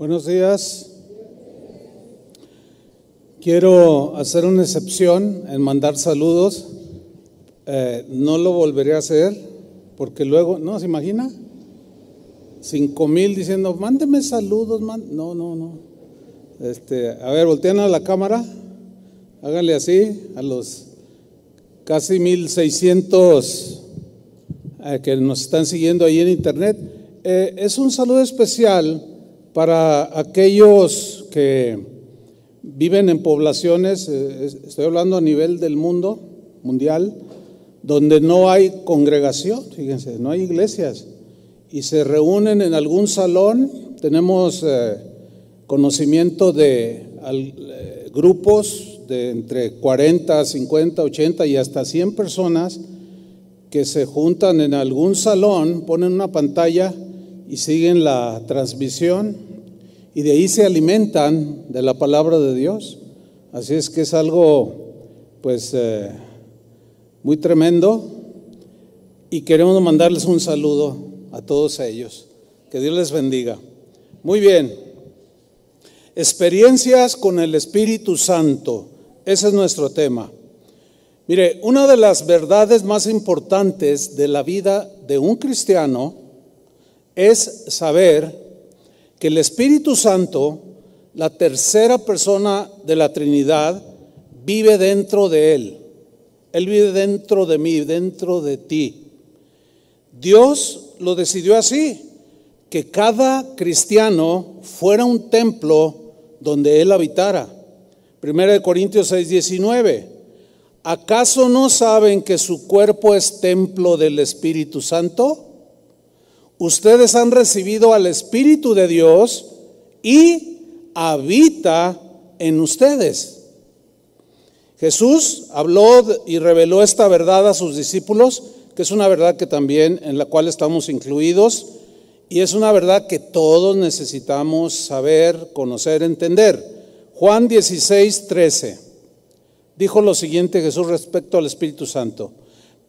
Buenos días. Quiero hacer una excepción en mandar saludos. Eh, no lo volveré a hacer porque luego, ¿no se imagina? Cinco mil diciendo, mándeme saludos. No, no, no. Este, a ver, voltean a la cámara. Háganle así a los casi mil seiscientos eh, que nos están siguiendo ahí en internet. Eh, es un saludo especial para aquellos que viven en poblaciones, eh, estoy hablando a nivel del mundo, mundial, donde no hay congregación, fíjense, no hay iglesias, y se reúnen en algún salón, tenemos eh, conocimiento de eh, grupos de entre 40, 50, 80 y hasta 100 personas que se juntan en algún salón, ponen una pantalla y siguen la transmisión y de ahí se alimentan de la palabra de Dios. Así es que es algo pues eh, muy tremendo y queremos mandarles un saludo a todos ellos. Que Dios les bendiga. Muy bien. Experiencias con el Espíritu Santo. Ese es nuestro tema. Mire, una de las verdades más importantes de la vida de un cristiano es saber que el Espíritu Santo, la tercera persona de la Trinidad, vive dentro de Él. Él vive dentro de mí, dentro de ti. Dios lo decidió así, que cada cristiano fuera un templo donde Él habitara. Primera de Corintios 6, 19. ¿Acaso no saben que su cuerpo es templo del Espíritu Santo? Ustedes han recibido al Espíritu de Dios y habita en ustedes. Jesús habló y reveló esta verdad a sus discípulos, que es una verdad que también en la cual estamos incluidos y es una verdad que todos necesitamos saber, conocer, entender. Juan 16, 13 dijo lo siguiente Jesús respecto al Espíritu Santo.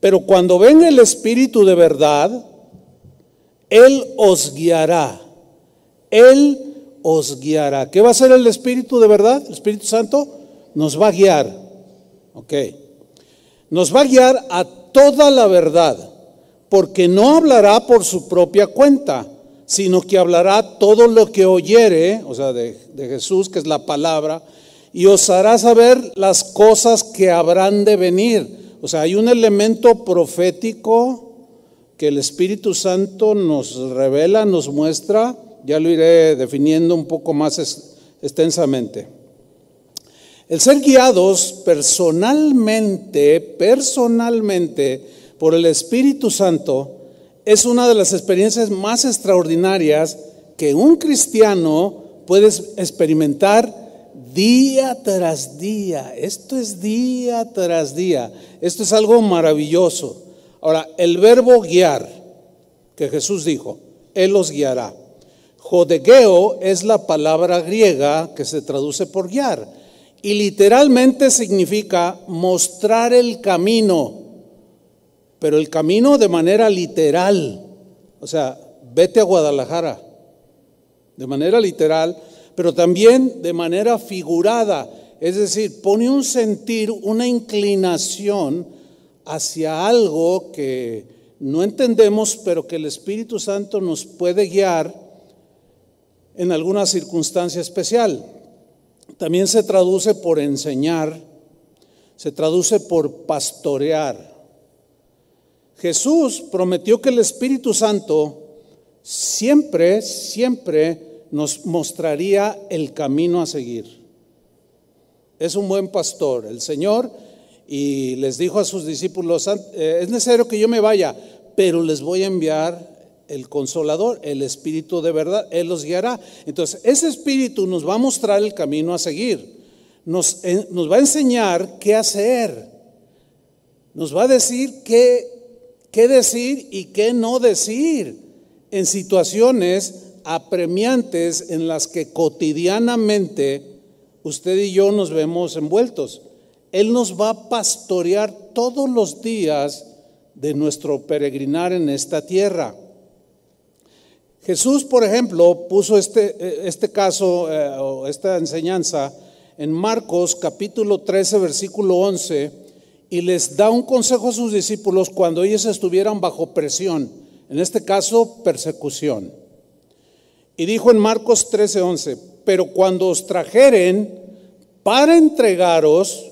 Pero cuando venga el Espíritu de verdad, él os guiará. Él os guiará. ¿Qué va a hacer el Espíritu de verdad? El Espíritu Santo nos va a guiar. Ok. Nos va a guiar a toda la verdad, porque no hablará por su propia cuenta, sino que hablará todo lo que oyere, o sea, de, de Jesús, que es la palabra, y os hará saber las cosas que habrán de venir. O sea, hay un elemento profético que el Espíritu Santo nos revela, nos muestra, ya lo iré definiendo un poco más extensamente. El ser guiados personalmente, personalmente por el Espíritu Santo es una de las experiencias más extraordinarias que un cristiano puede experimentar día tras día. Esto es día tras día. Esto es algo maravilloso. Ahora, el verbo guiar, que Jesús dijo, Él los guiará. Jodegeo es la palabra griega que se traduce por guiar y literalmente significa mostrar el camino, pero el camino de manera literal. O sea, vete a Guadalajara, de manera literal, pero también de manera figurada. Es decir, pone un sentir, una inclinación hacia algo que no entendemos, pero que el Espíritu Santo nos puede guiar en alguna circunstancia especial. También se traduce por enseñar, se traduce por pastorear. Jesús prometió que el Espíritu Santo siempre, siempre nos mostraría el camino a seguir. Es un buen pastor. El Señor y les dijo a sus discípulos, eh, es necesario que yo me vaya, pero les voy a enviar el consolador, el espíritu de verdad, Él los guiará. Entonces, ese espíritu nos va a mostrar el camino a seguir, nos, nos va a enseñar qué hacer, nos va a decir qué decir y qué no decir en situaciones apremiantes en las que cotidianamente usted y yo nos vemos envueltos. Él nos va a pastorear todos los días de nuestro peregrinar en esta tierra. Jesús, por ejemplo, puso este, este caso eh, o esta enseñanza en Marcos capítulo 13, versículo 11, y les da un consejo a sus discípulos cuando ellos estuvieran bajo presión, en este caso persecución. Y dijo en Marcos 13, 11, pero cuando os trajeren para entregaros,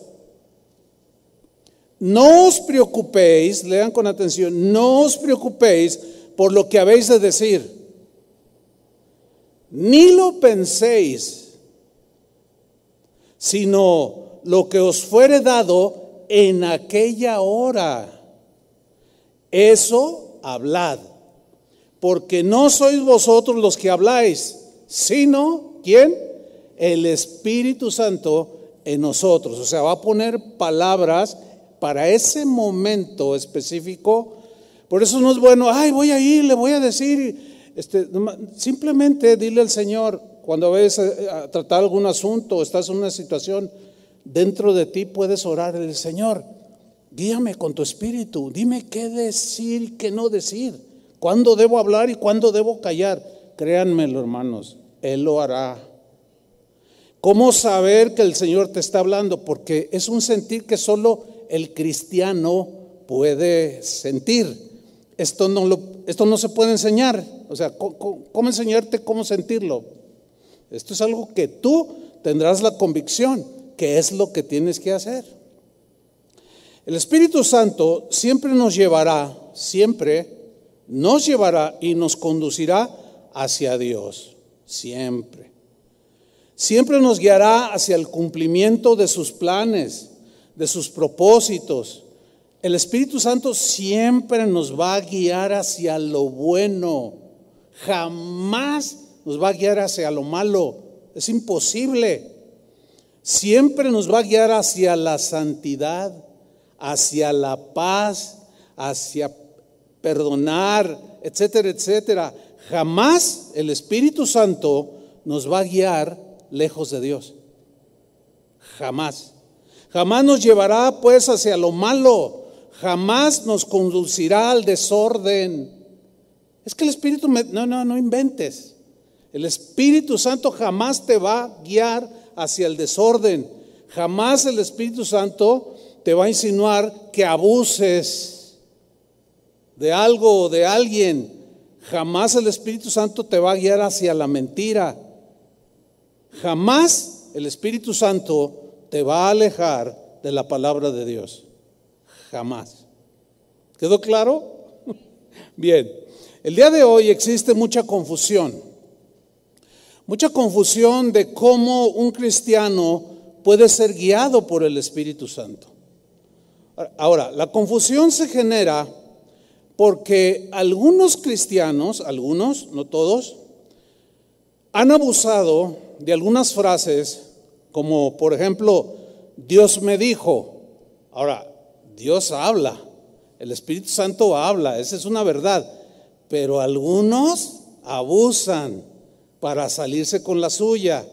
no os preocupéis, lean con atención, no os preocupéis por lo que habéis de decir, ni lo penséis, sino lo que os fuere dado en aquella hora. Eso hablad, porque no sois vosotros los que habláis, sino, ¿quién? El Espíritu Santo en nosotros. O sea, va a poner palabras para ese momento específico. Por eso no es bueno, ay, voy a ir, le voy a decir. Este, simplemente dile al Señor, cuando vayas a, tratar algún asunto o estás en una situación, dentro de ti puedes orar el Señor. Guíame con tu espíritu, dime qué decir y qué no decir, cuándo debo hablar y cuándo debo callar. Créanmelo, hermanos, Él lo hará. ¿Cómo saber que el Señor te está hablando? Porque es un sentir que solo el cristiano puede sentir. Esto no, lo, esto no se puede enseñar. O sea, ¿cómo, enseñarte cómo sentirlo? Esto es algo que tú tendrás la convicción que es lo que tienes que hacer. El Espíritu Santo siempre nos llevará, siempre nos llevará y nos conducirá hacia Dios. Siempre. Siempre nos guiará hacia el cumplimiento de sus planes de sus propósitos. El Espíritu Santo siempre nos va a guiar hacia lo bueno, jamás nos va a guiar hacia lo malo. Es imposible. Siempre nos va a guiar hacia la santidad, hacia la paz, hacia perdonar, etcétera, etcétera. Jamás el Espíritu Santo nos va a guiar lejos de Dios. Jamás. Jamás nos llevará pues hacia lo malo, jamás nos conducirá al desorden. Es que el Espíritu, no, no, no inventes. El Espíritu Santo jamás te va a guiar hacia el desorden. Jamás el Espíritu Santo te va a insinuar que abuses de algo o de alguien. Jamás el Espíritu Santo te va a guiar hacia la mentira. Jamás el Espíritu Santo te va a alejar de la palabra de Dios. Jamás. ¿Quedó claro? Bien, el día de hoy existe mucha confusión. Mucha confusión de cómo un cristiano puede ser guiado por el Espíritu Santo. Ahora, la confusión se genera porque algunos cristianos, algunos, no todos, han abusado de algunas frases como por ejemplo, Dios me dijo. Ahora, Dios habla, el Espíritu Santo habla, esa es una verdad. Pero algunos abusan para salirse con la suya.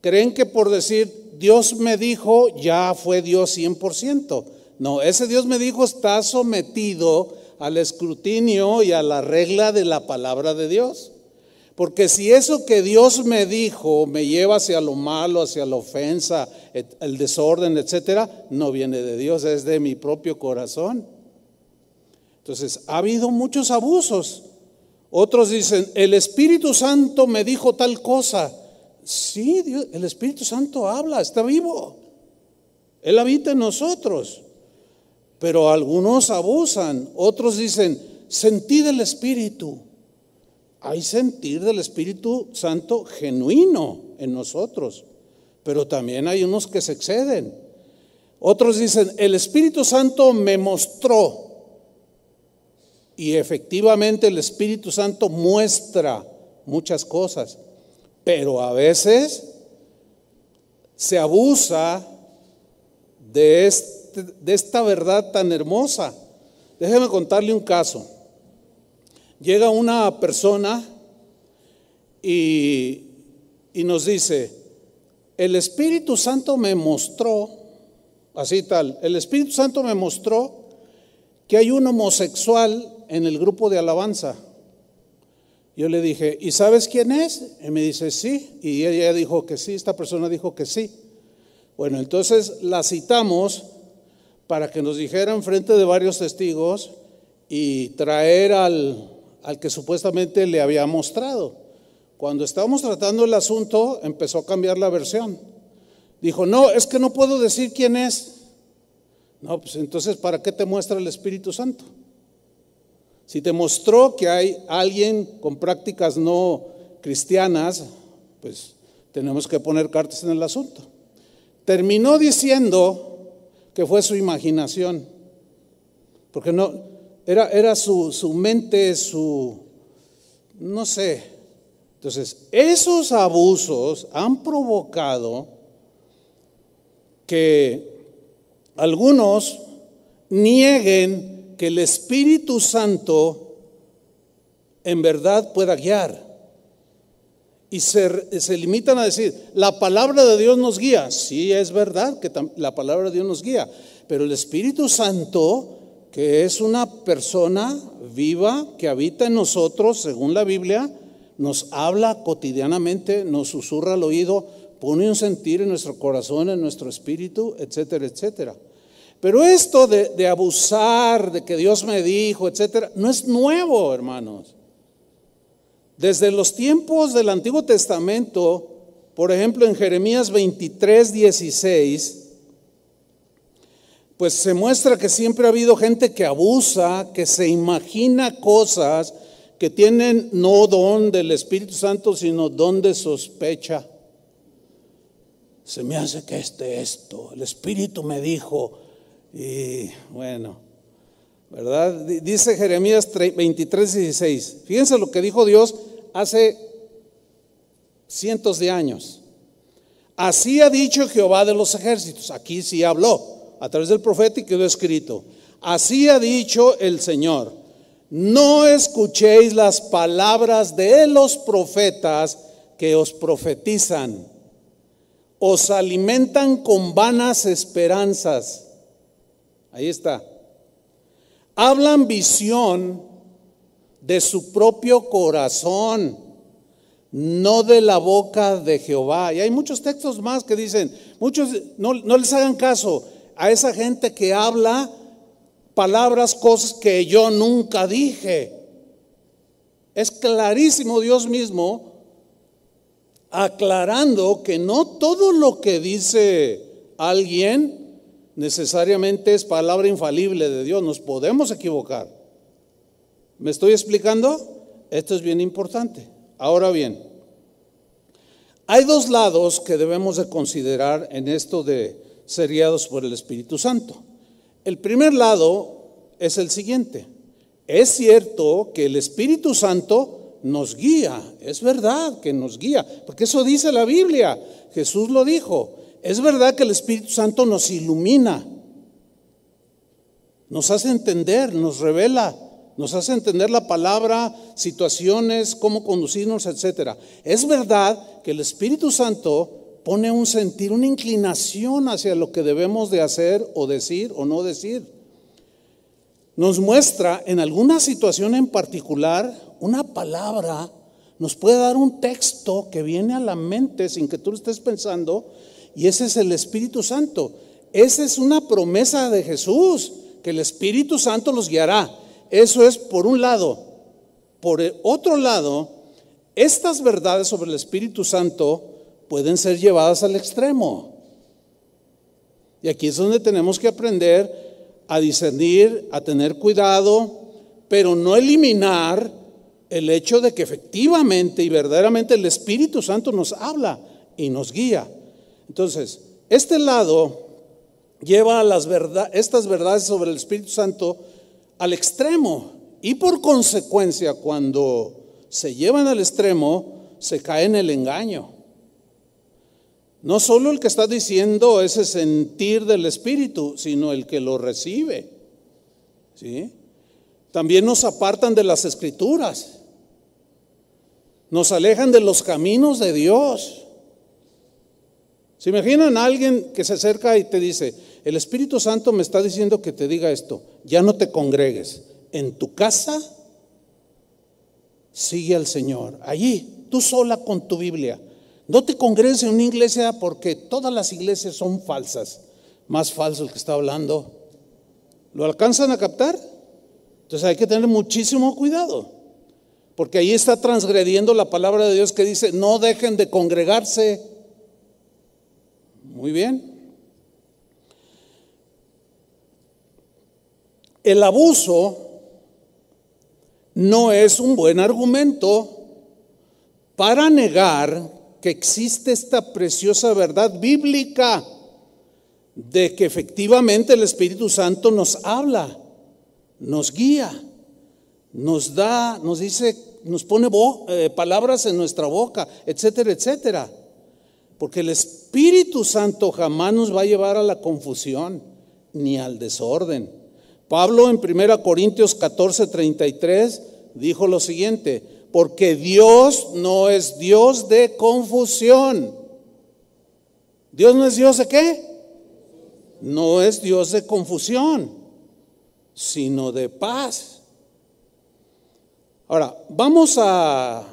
Creen que por decir Dios me dijo ya fue Dios 100%. No, ese Dios me dijo está sometido al escrutinio y a la regla de la palabra de Dios. Porque si eso que Dios me dijo me lleva hacia lo malo, hacia la ofensa, el desorden, etcétera, no viene de Dios, es de mi propio corazón. Entonces, ha habido muchos abusos. Otros dicen, el Espíritu Santo me dijo tal cosa. Sí, el Espíritu Santo habla, está vivo. Él habita en nosotros. Pero algunos abusan, otros dicen, sentí del Espíritu hay sentir del Espíritu Santo genuino en nosotros, pero también hay unos que se exceden. Otros dicen, el Espíritu Santo me mostró. Y efectivamente el Espíritu Santo muestra muchas cosas, pero a veces se abusa de, este, de esta verdad tan hermosa. Déjeme contarle un caso. Llega una persona y, nos dice, el Espíritu Santo me mostró, así tal, el Espíritu Santo me mostró que hay un homosexual en el grupo de alabanza. Yo le dije, ¿y sabes quién es? Y me dice, sí. Y ella dijo que sí, esta persona dijo que sí. Bueno, entonces la citamos para que nos dijera en frente de varios testigos y traer al, al que supuestamente le había mostrado. Cuando estábamos tratando el asunto, empezó a cambiar la versión. Dijo, no, es que no puedo decir quién es. No, pues entonces, ¿para qué te muestra el Espíritu Santo? Si te mostró que hay alguien con prácticas no cristianas, pues tenemos que poner cartas en el asunto. Terminó diciendo que fue su imaginación, porque no, era, era su, su mente, su, no sé. Entonces, esos abusos han provocado que algunos nieguen que el Espíritu Santo en verdad pueda guiar. Y se, se, limitan a decir, la palabra de Dios nos guía. Sí, es verdad que la palabra de Dios nos guía, pero el Espíritu Santo, que es una persona viva que habita en nosotros, según la Biblia, nos habla cotidianamente, nos susurra al oído, pone un sentir en nuestro corazón, en nuestro espíritu, etcétera, etcétera. Pero esto de, abusar, de que Dios me dijo, etcétera, no es nuevo, hermanos. Desde los tiempos del Antiguo Testamento, por ejemplo en Jeremías 23, 16, pues se muestra que siempre ha habido gente que abusa, que se imagina cosas que tienen no don del Espíritu Santo, sino don de sospecha se me hace que este esto, el Espíritu me dijo, y bueno, ¿verdad? Dice Jeremías 23, 16, fíjense lo que dijo Dios hace cientos de años. Así ha dicho Jehová de los ejércitos, aquí sí habló, a través del profeta y quedó escrito, así ha dicho el Señor, no escuchéis las palabras de los profetas que os profetizan os alimentan con vanas esperanzas. Ahí está. Hablan visión de su propio corazón, no de la boca de Jehová. Y hay muchos textos más que dicen, muchos, no, no les hagan caso a esa gente que habla palabras, cosas que yo nunca dije. Es clarísimo Dios mismo aclarando que no todo lo que dice alguien necesariamente es palabra infalible de Dios, nos podemos equivocar. ¿Me estoy explicando? Esto es bien importante. Ahora bien, hay dos lados que debemos de considerar en esto de ser guiados por el Espíritu Santo. El primer lado es el siguiente. Es cierto que el Espíritu Santo nos guía, es verdad que nos guía, porque eso dice la Biblia, Jesús lo dijo, es verdad que el Espíritu Santo nos ilumina, nos hace entender, nos revela, nos hace entender la palabra, situaciones, cómo conducirnos, etc. Es verdad que el Espíritu Santo pone un sentir, una inclinación hacia lo que debemos de hacer o decir o no decir. Nos muestra en alguna situación en particular una palabra nos puede dar un texto que viene a la mente sin que tú lo estés pensando, y ese es el Espíritu Santo. Esa es una promesa de Jesús, que el Espíritu Santo los guiará. Eso es por un lado. Por otro lado, estas verdades sobre el Espíritu Santo pueden ser llevadas al extremo. Y aquí es donde tenemos que aprender a discernir, a tener cuidado, pero no eliminar el hecho de que efectivamente y verdaderamente el Espíritu Santo nos habla y nos guía. Entonces, este lado lleva a las estas verdades sobre el Espíritu Santo al extremo y por consecuencia cuando se llevan al extremo se cae en el engaño. No solo el que está diciendo ese sentir del Espíritu, sino el que lo recibe. ¿Sí? También nos apartan de las escrituras nos alejan de los caminos de Dios. ¿Se imaginan a alguien que se acerca y te dice, el Espíritu Santo me está diciendo que te diga esto, ya no te congregues en tu casa sigue al Señor. Allí, tú sola con tu Biblia. No te congregues en una iglesia porque todas las iglesias son falsas. Más falso el que está hablando. ¿Lo alcanzan a captar? Entonces hay que tener muchísimo cuidado. Porque ahí está transgrediendo la palabra de Dios que dice, no dejen de congregarse. Muy bien. El abuso no es un buen argumento para negar que existe esta preciosa verdad bíblica de que efectivamente el Espíritu Santo nos habla, nos guía, nos da, nos dice, nos pone eh, palabras en nuestra boca, etcétera, etcétera. Porque el Espíritu Santo jamás nos va a llevar a la confusión ni al desorden. Pablo en 1 Corintios 14, 33 dijo lo siguiente, porque Dios no es Dios de confusión. ¿Dios no es Dios de qué? No es Dios de confusión, sino de paz. Ahora, vamos a,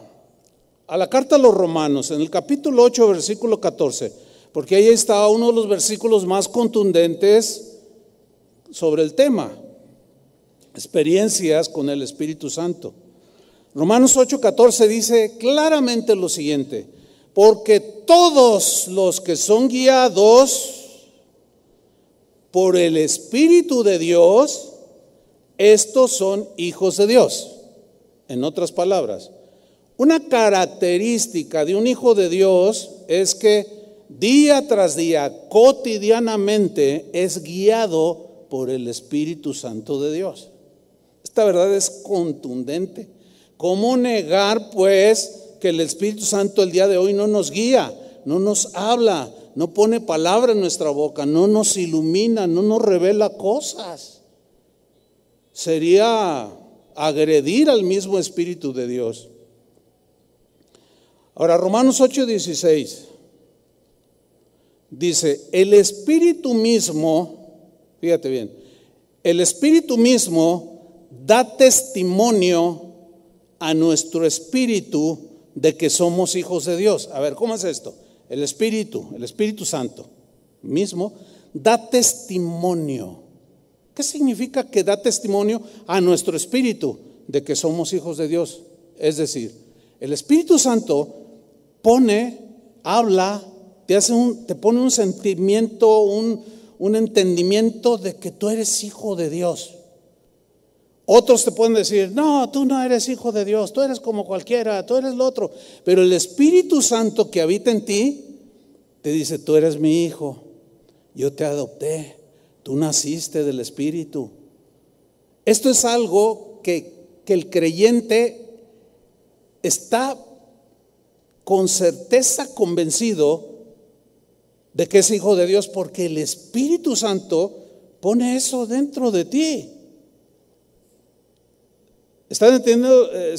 a la carta a los romanos, en el capítulo 8, versículo 14, porque ahí está uno de los versículos más contundentes sobre el tema experiencias con el Espíritu Santo. Romanos 8:14 dice claramente lo siguiente, porque todos los que son guiados por el Espíritu de Dios, estos son hijos de Dios. En otras palabras, una característica de un hijo de Dios es que día tras día, cotidianamente, es guiado por el Espíritu Santo de Dios. Esta verdad es contundente. ¿Cómo negar pues que el Espíritu Santo el día de hoy no nos guía, no nos habla, no pone palabra en nuestra boca, no nos ilumina, no nos revela cosas? Sería agredir al mismo Espíritu de Dios. Ahora, Romanos 8:16 dice, el Espíritu mismo, fíjate bien, el Espíritu mismo da testimonio a nuestro espíritu de que somos hijos de Dios. A ver, ¿cómo es esto? El Espíritu, el Espíritu Santo mismo, da testimonio. ¿Qué significa que da testimonio a nuestro espíritu de que somos hijos de Dios? Es decir, el Espíritu Santo pone, habla, te, hace un, te pone un sentimiento, un, un entendimiento de que tú eres hijo de Dios. Otros te pueden decir, no, tú no eres hijo de Dios, tú eres como cualquiera, tú eres lo otro. Pero el Espíritu Santo que habita en ti te dice, tú eres mi hijo, yo te adopté, tú naciste del Espíritu. Esto es algo que, que el creyente está con certeza convencido de que es hijo de Dios porque el Espíritu Santo pone eso dentro de ti. ¿Están entendiendo, eh,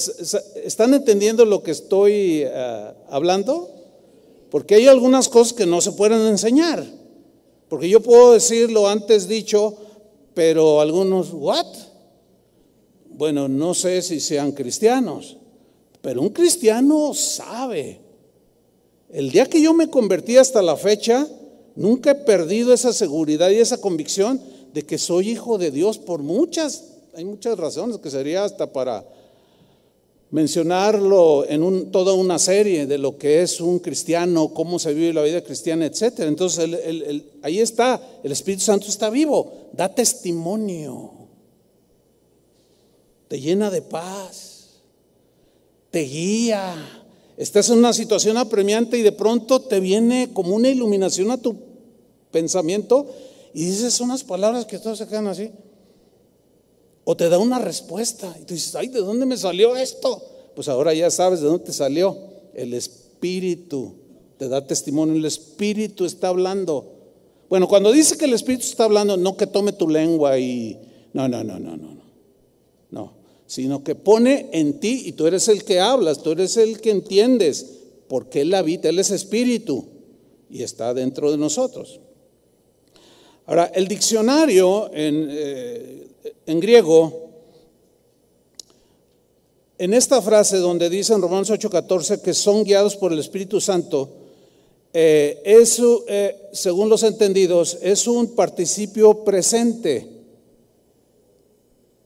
¿están entendiendo lo que estoy eh, hablando? Porque hay algunas cosas que no se pueden enseñar. Porque yo puedo decir lo antes dicho, pero algunos, ¿what? Bueno, no sé si sean cristianos, pero un cristiano sabe. El día que yo me convertí hasta la fecha, nunca he perdido esa seguridad y esa convicción de que soy hijo de Dios por muchas hay muchas razones que sería hasta para mencionarlo en toda una serie de lo que es un cristiano, cómo se vive la vida cristiana, etc. Entonces ahí está, el Espíritu Santo está vivo, da testimonio, te llena de paz, te guía. Estás en una situación apremiante y de pronto te viene como una iluminación a tu pensamiento y dices unas palabras que todos se quedan así. O te da una respuesta y tú dices, ay, ¿de dónde me salió esto? Pues ahora ya sabes de dónde te salió. El Espíritu te da testimonio, el Espíritu está hablando. Bueno, cuando dice que el Espíritu está hablando, no que tome tu lengua y... No, no, no, no, no, no. No, sino que pone en ti y tú eres el que hablas, tú eres el que entiendes, porque Él habita, Él es Espíritu y está dentro de nosotros. Ahora, el diccionario en, eh, en griego en esta frase donde dice en Romanos 8:14 que son guiados por el Espíritu Santo, eh, eso, eh, según los entendidos, es un participio presente.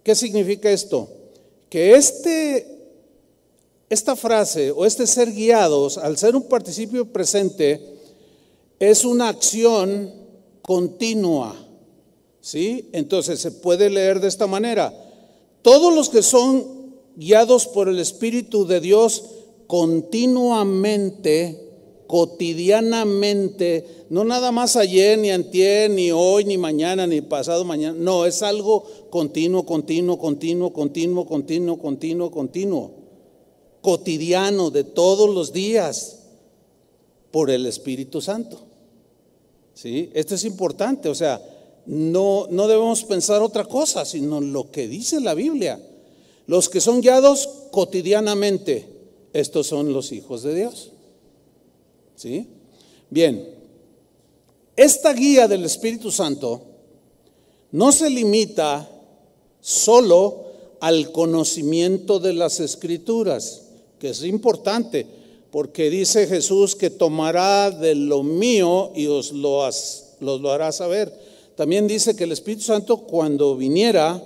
¿Qué significa esto? Que este, esta frase o este ser guiados, al ser un participio presente, es una acción continua. ¿Sí? Entonces se puede leer de esta manera. Todos los que son guiados por el Espíritu de Dios continuamente cotidianamente, no nada más ayer, ni antier, ni hoy, ni mañana, ni pasado mañana. No, es algo continuo, continuo, continuo, continuo, continuo, continuo, continuo. Cotidiano de todos los días por el Espíritu Santo. ¿Sí? Esto es importante, o sea, no, no debemos pensar otra cosa, sino lo que dice la Biblia. Los que son guiados cotidianamente, estos son los hijos de Dios. ¿Sí? Bien, esta guía del Espíritu Santo no se limita solo al conocimiento de las escrituras, que es importante, porque dice Jesús que tomará de lo mío y os lo, lo hará saber. También dice que el Espíritu Santo cuando viniera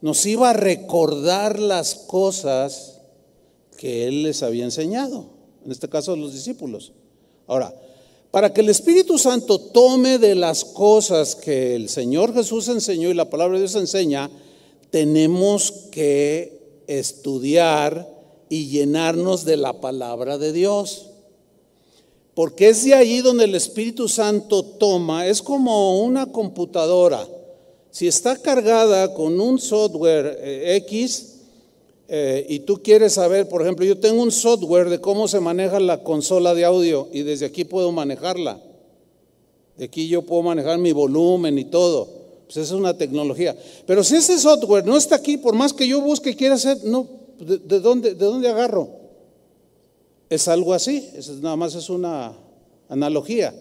nos iba a recordar las cosas que Él les había enseñado, en este caso los discípulos. Ahora, para que el Espíritu Santo tome de las cosas que el Señor Jesús enseñó y la palabra de Dios enseña, tenemos que estudiar y llenarnos de la palabra de Dios. Porque es de ahí donde el Espíritu Santo toma, es como una computadora. Si está cargada con un software eh, X, eh, y tú quieres saber, por ejemplo, yo tengo un software de cómo se maneja la consola de audio y desde aquí puedo manejarla. De aquí yo puedo manejar mi volumen y todo. Pues esa es una tecnología. Pero si ese software no está aquí, por más que yo busque y quiera hacer, no, ¿de, dónde, ¿de dónde agarro? Es algo así, es, nada más es una analogía.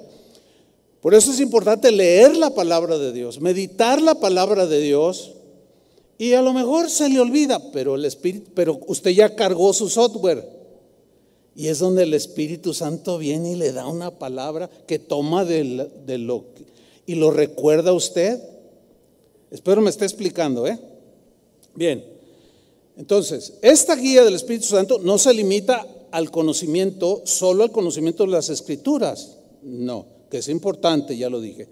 Por eso es importante leer la palabra de Dios, meditar la palabra de Dios y a lo mejor se le olvida, pero el Espíritu, pero usted ya cargó su software. Y es donde el Espíritu Santo viene y le da una palabra que toma de, lo y lo recuerda a usted. Espero me esté explicando, ¿eh? Bien. Entonces, esta guía del Espíritu Santo no se limita al conocimiento, solo al conocimiento de las escrituras. No, que es importante, ya lo dije.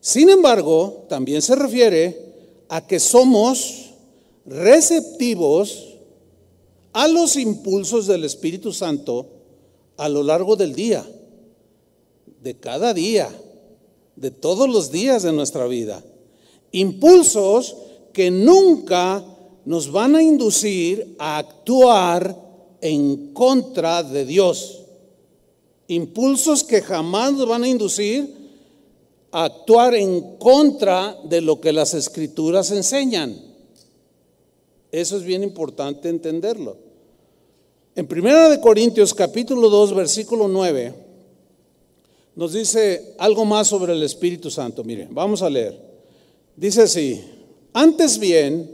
Sin embargo, también se refiere a que somos receptivos a los impulsos del Espíritu Santo a lo largo del día, de cada día, de todos los días de nuestra vida. Impulsos que nunca nos van a inducir a actuar en contra de Dios. Impulsos que jamás nos van a inducir actuar en contra de lo que las escrituras enseñan. Eso es bien importante entenderlo. En 1 de Corintios capítulo 2 versículo 9 nos dice algo más sobre el Espíritu Santo. Mire, vamos a leer. Dice así, antes bien,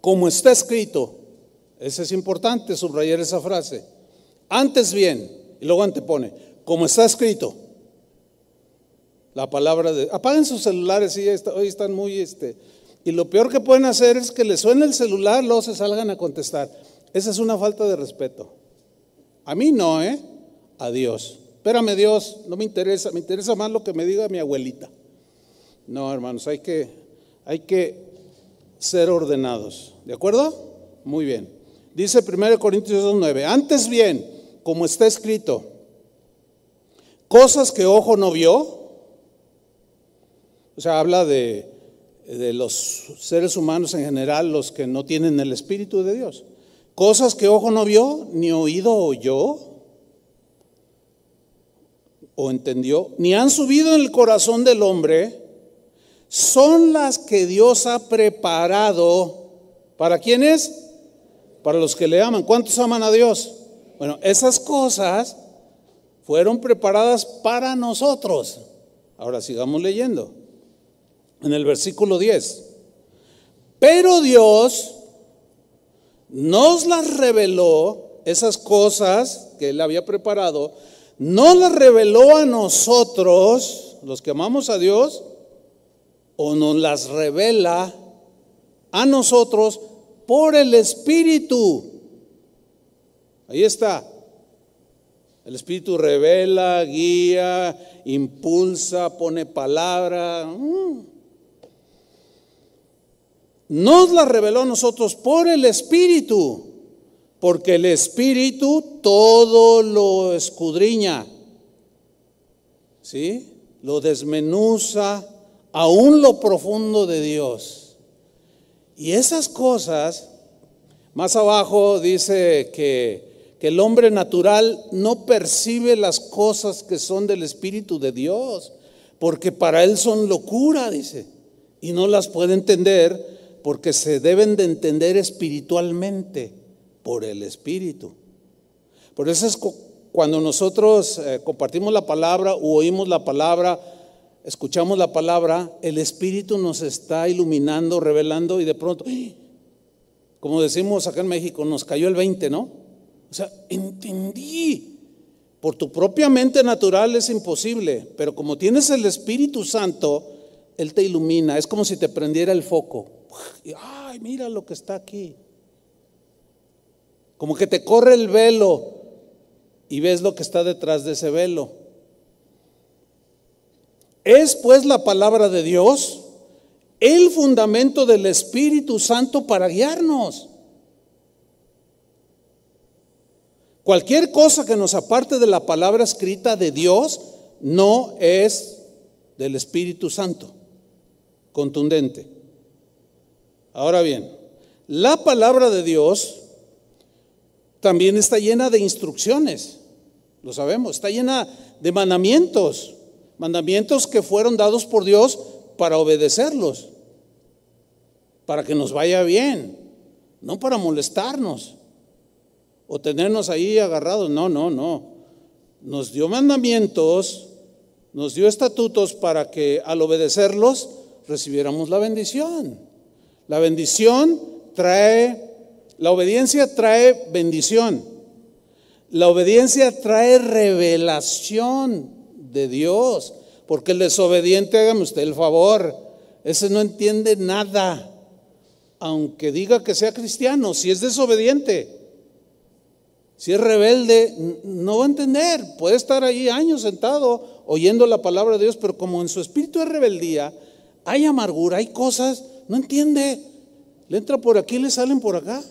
como está escrito, ese es importante subrayar esa frase, antes bien, y luego antepone, como está escrito, la palabra de... Apaguen sus celulares, sí, hoy están muy... Este, y lo peor que pueden hacer es que les suene el celular, luego se salgan a contestar. Esa es una falta de respeto. A mí no, ¿eh? A Dios. Espérame Dios, no me interesa, me interesa más lo que me diga mi abuelita. No, hermanos, hay que, hay que ser ordenados. ¿De acuerdo? Muy bien. Dice 1 Corintios 2.9, antes bien, como está escrito, cosas que ojo no vio, o sea, habla de, los seres humanos en general, los que no tienen el Espíritu de Dios. Cosas que ojo no vio, ni oído oyó, o entendió, ni han subido en el corazón del hombre, son las que Dios ha preparado. ¿Para quiénes? Para los que le aman. ¿Cuántos aman a Dios? Bueno, esas cosas fueron preparadas para nosotros. Ahora sigamos leyendo en el versículo 10. Pero Dios nos las reveló, esas cosas que Él había preparado, nos las reveló a nosotros, los que amamos a Dios, o nos las revela a nosotros por el Espíritu. Ahí está. El Espíritu revela, guía, impulsa, pone palabra. Mm. Nos la reveló a nosotros por el Espíritu, porque el Espíritu todo lo escudriña, ¿sí? Lo desmenuza aún lo profundo de Dios. Y esas cosas, más abajo dice que que el hombre natural no percibe las cosas que son del Espíritu de Dios, porque para él son locura, dice, y no las puede entender porque se deben de entender espiritualmente por el Espíritu. Por eso es cuando nosotros eh, compartimos la palabra o oímos la palabra, escuchamos la palabra, el Espíritu nos está iluminando, revelando y de pronto, como decimos acá en México, nos cayó el 20, ¿no? O sea, entendí. Por tu propia mente natural es imposible, pero como tienes el Espíritu Santo, Él te ilumina. Es como si te prendiera el foco. ay, mira lo que está aquí. Como que te corre el velo y ves lo que está detrás de ese velo. Es pues la palabra de Dios el fundamento del Espíritu Santo para guiarnos. Cualquier cosa que nos aparte de la palabra escrita de Dios no es del Espíritu Santo. Contundente. Ahora bien, la palabra de Dios también está llena de instrucciones. Lo sabemos, está llena de mandamientos. Mandamientos que fueron dados por Dios para obedecerlos. Para que nos vaya bien, no para molestarnos o tenernos ahí agarrados. No, no, no. Nos dio mandamientos, nos dio estatutos para que al obedecerlos recibiéramos la bendición. La bendición trae, la obediencia trae bendición. La obediencia trae revelación de Dios. Porque el desobediente, hágame usted el favor, ese no entiende nada. Aunque diga que sea cristiano, si es desobediente. Si es rebelde, no va a entender. Puede estar ahí años sentado oyendo la palabra de Dios, pero como en su espíritu de rebeldía hay amargura, hay cosas, no entiende. Le entra por aquí, le salen por acá.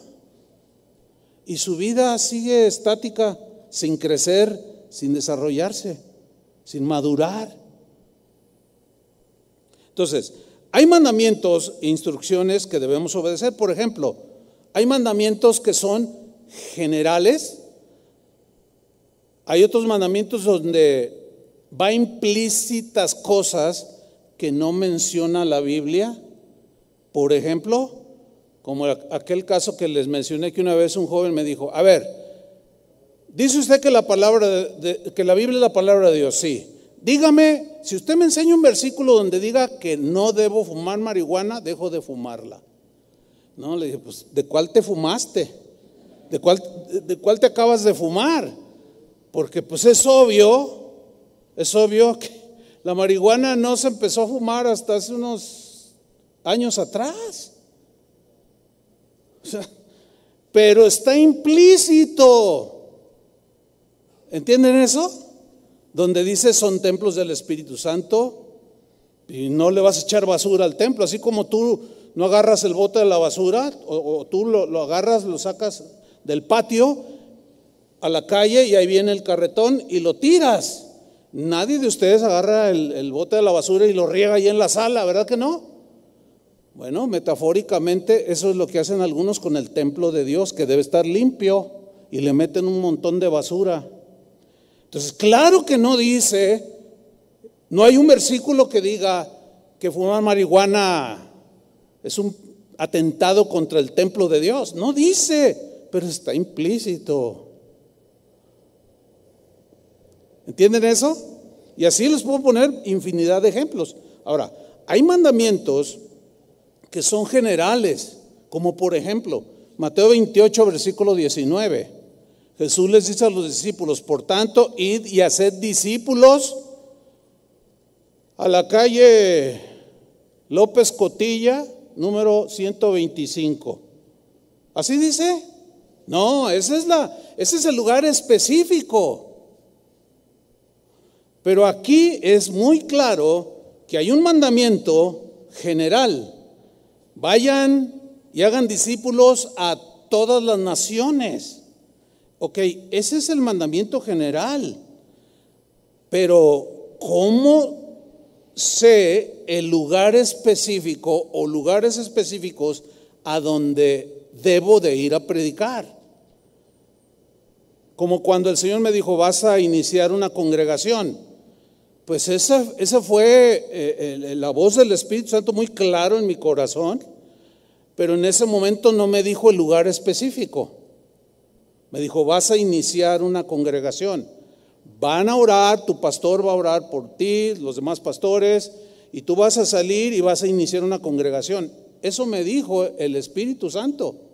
Y su vida sigue estática, sin crecer, sin desarrollarse, sin madurar. Entonces, hay mandamientos e instrucciones que debemos obedecer. Por ejemplo, hay mandamientos que son generales. Hay otros mandamientos donde va implícitas cosas que no menciona la Biblia. Por ejemplo, como aquel caso que les mencioné que una vez un joven me dijo, a ver, dice usted que la palabra de, que la Biblia es la palabra de Dios, sí. Dígame, si usted me enseña un versículo donde diga que no debo fumar marihuana, dejo de fumarla. No, le dije, pues, ¿de cuál te fumaste? ¿De cuál, de cuál te acabas de fumar? Porque pues es obvio, es obvio que la marihuana no se empezó a fumar hasta hace unos años atrás. pero está implícito. ¿Entienden eso? Donde dice son templos del Espíritu Santo y no le vas a echar basura al templo, así como tú no agarras el bote de la basura o, tú lo, agarras, lo sacas del patio a la calle y ahí viene el carretón y lo tiras. Nadie de ustedes agarra el, bote de la basura y lo riega ahí en la sala, ¿verdad que no? Bueno, metafóricamente eso es lo que hacen algunos con el templo de Dios, que debe estar limpio y le meten un montón de basura. Entonces, claro que no dice, no hay un versículo que diga que fumar marihuana es un atentado contra el templo de Dios. No dice pero está implícito. ¿Entienden eso? Y así les puedo poner infinidad de ejemplos. Ahora, hay mandamientos que son generales, como por ejemplo, Mateo 28, versículo 19. Jesús les dice a los discípulos, por tanto, id y haced discípulos a la calle López Cotilla, número 125. ¿Así dice? No, ese es, la, ese es el lugar específico. Pero aquí es muy claro que hay un mandamiento general. Vayan y hagan discípulos a todas las naciones. Ok, ese es el mandamiento general. Pero ¿cómo sé el lugar específico o lugares específicos a donde debo de ir a predicar? Como cuando el Señor me dijo, vas a iniciar una congregación. Pues esa, esa fue eh, la voz del Espíritu Santo muy claro en mi corazón, pero en ese momento no me dijo el lugar específico. Me dijo, vas a iniciar una congregación. Van a orar, tu pastor va a orar por ti, los demás pastores, y tú vas a salir y vas a iniciar una congregación. Eso me dijo el Espíritu Santo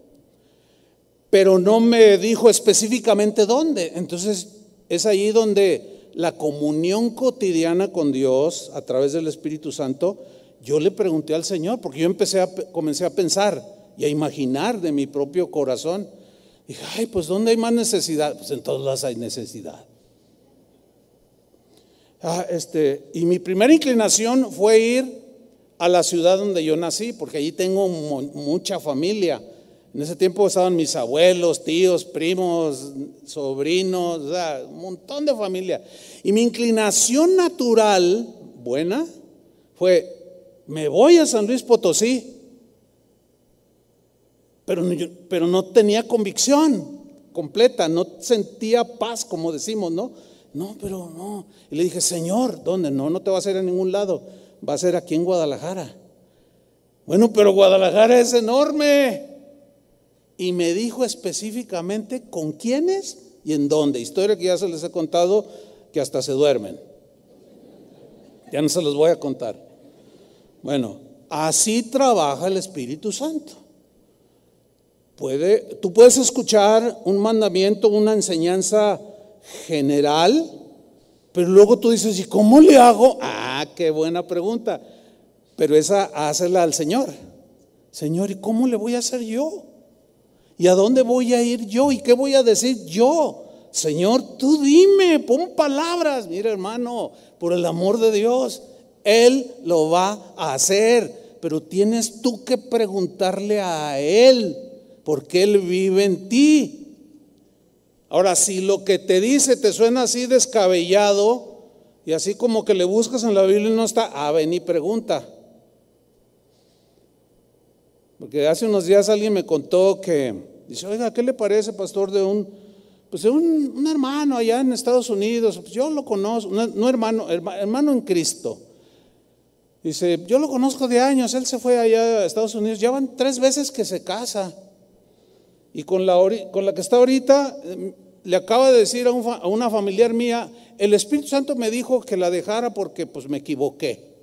pero no me dijo específicamente dónde. Entonces es ahí donde la comunión cotidiana con Dios a través del Espíritu Santo, yo le pregunté al Señor, porque yo empecé a, comencé a pensar y a imaginar de mi propio corazón. Dije, ay, pues ¿dónde hay más necesidad? Pues en todos lados hay necesidad. Ah, este, y mi primera inclinación fue ir a la ciudad donde yo nací, porque allí tengo mucha familia. En ese tiempo estaban mis abuelos, tíos, primos, sobrinos, un montón de familia. Y mi inclinación natural, buena, fue, me voy a San Luis Potosí, pero, pero no tenía convicción completa, no sentía paz, como decimos, ¿no? No, pero no. Y le dije, Señor, ¿dónde? No, no te va a hacer a ningún lado, va a ser aquí en Guadalajara. Bueno, pero Guadalajara es enorme y me dijo específicamente con quiénes y en dónde. Historia que ya se les he contado que hasta se duermen. Ya no se los voy a contar. Bueno, así trabaja el Espíritu Santo. Tú puedes escuchar un mandamiento, una enseñanza general, pero luego tú dices, ¿y cómo le hago? Ah, qué buena pregunta. Pero esa hácela al Señor. Señor, ¿y cómo le voy a hacer yo? ¿Y a dónde voy a ir yo? ¿Y qué voy a decir yo? Señor, tú dime, pon palabras. Mira, hermano, por el amor de Dios, Él lo va a hacer. Pero tienes tú que preguntarle a Él, porque Él vive en ti. Ahora, si lo que te dice te suena así descabellado, y así como que le buscas en la Biblia y no está, ah, ven pregunta. Porque hace unos días alguien me contó que, dice, oiga, ¿qué le parece, pastor, de un, pues de un, hermano allá en Estados Unidos? Pues yo lo conozco, no, hermano, hermano en Cristo. Dice, yo lo conozco de años, él se fue allá a Estados Unidos, ya van tres veces que se casa. Y con la, con la que está ahorita, em, le acaba de decir a, a, una familiar mía, el Espíritu Santo me dijo que la dejara porque pues me equivoqué.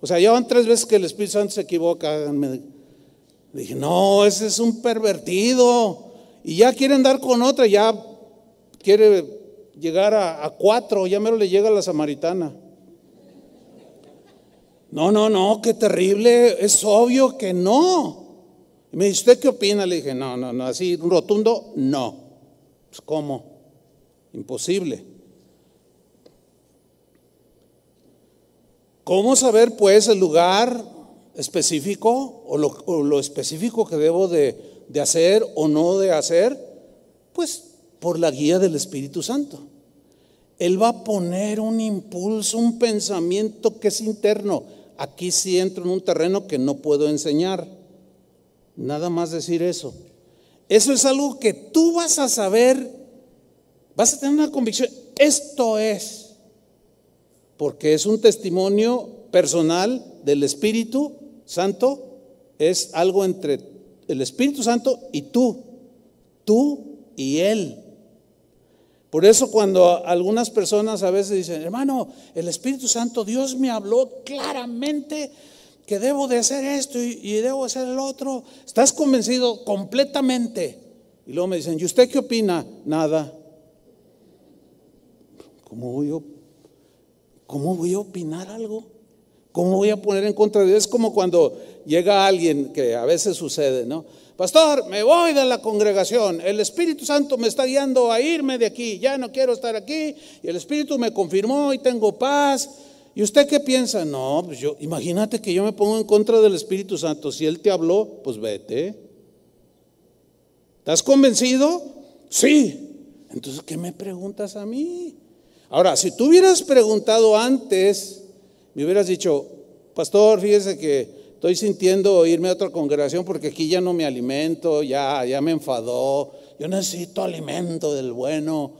O sea, ya van tres veces que el Espíritu Santo se equivoca. Dije, no, ese es un pervertido. Y ya quiere andar con otra, ya quiere llegar a, cuatro, ya mero le llega a la samaritana. No, no, no, qué terrible, es obvio que no. Y me dice, ¿usted qué opina? Le dije, no, no, no, así rotundo, no. Pues, ¿Cómo? Imposible. ¿Cómo saber pues el lugar específico o lo, específico que debo de, de hacer o no de hacer? Pues por la guía del Espíritu Santo. Él va a poner un impulso, un pensamiento que es interno. Aquí sí entro en un terreno que no puedo enseñar. Nada más decir eso. Eso es algo que tú vas a saber, vas a tener una convicción. Esto es, porque es un testimonio personal del Espíritu Santo es algo entre el Espíritu Santo y tú, tú y Él. Por eso cuando algunas personas a veces dicen, hermano, el Espíritu Santo, Dios me habló claramente que debo de hacer esto y, debo hacer el otro. Estás convencido completamente. Y luego me dicen, ¿y usted qué opina? Nada. ¿Cómo voy a, cómo voy a opinar algo? ¿Cómo voy a poner en contra de Dios? Es como cuando llega alguien, que a veces sucede, ¿no? Pastor, me voy de la congregación, el Espíritu Santo me está guiando a irme de aquí, ya no quiero estar aquí, y el Espíritu me confirmó y tengo paz. ¿Y usted qué piensa? No, pues yo, imagínate que yo me pongo en contra del Espíritu Santo. Si Él te habló, pues vete. ¿Estás convencido? Sí. Entonces, ¿qué me preguntas a mí? Ahora, si tú hubieras preguntado antes, me hubieras dicho, pastor, fíjese que estoy sintiendo irme a otra congregación porque aquí ya no me alimento, ya, ya me enfadó, yo necesito alimento del bueno.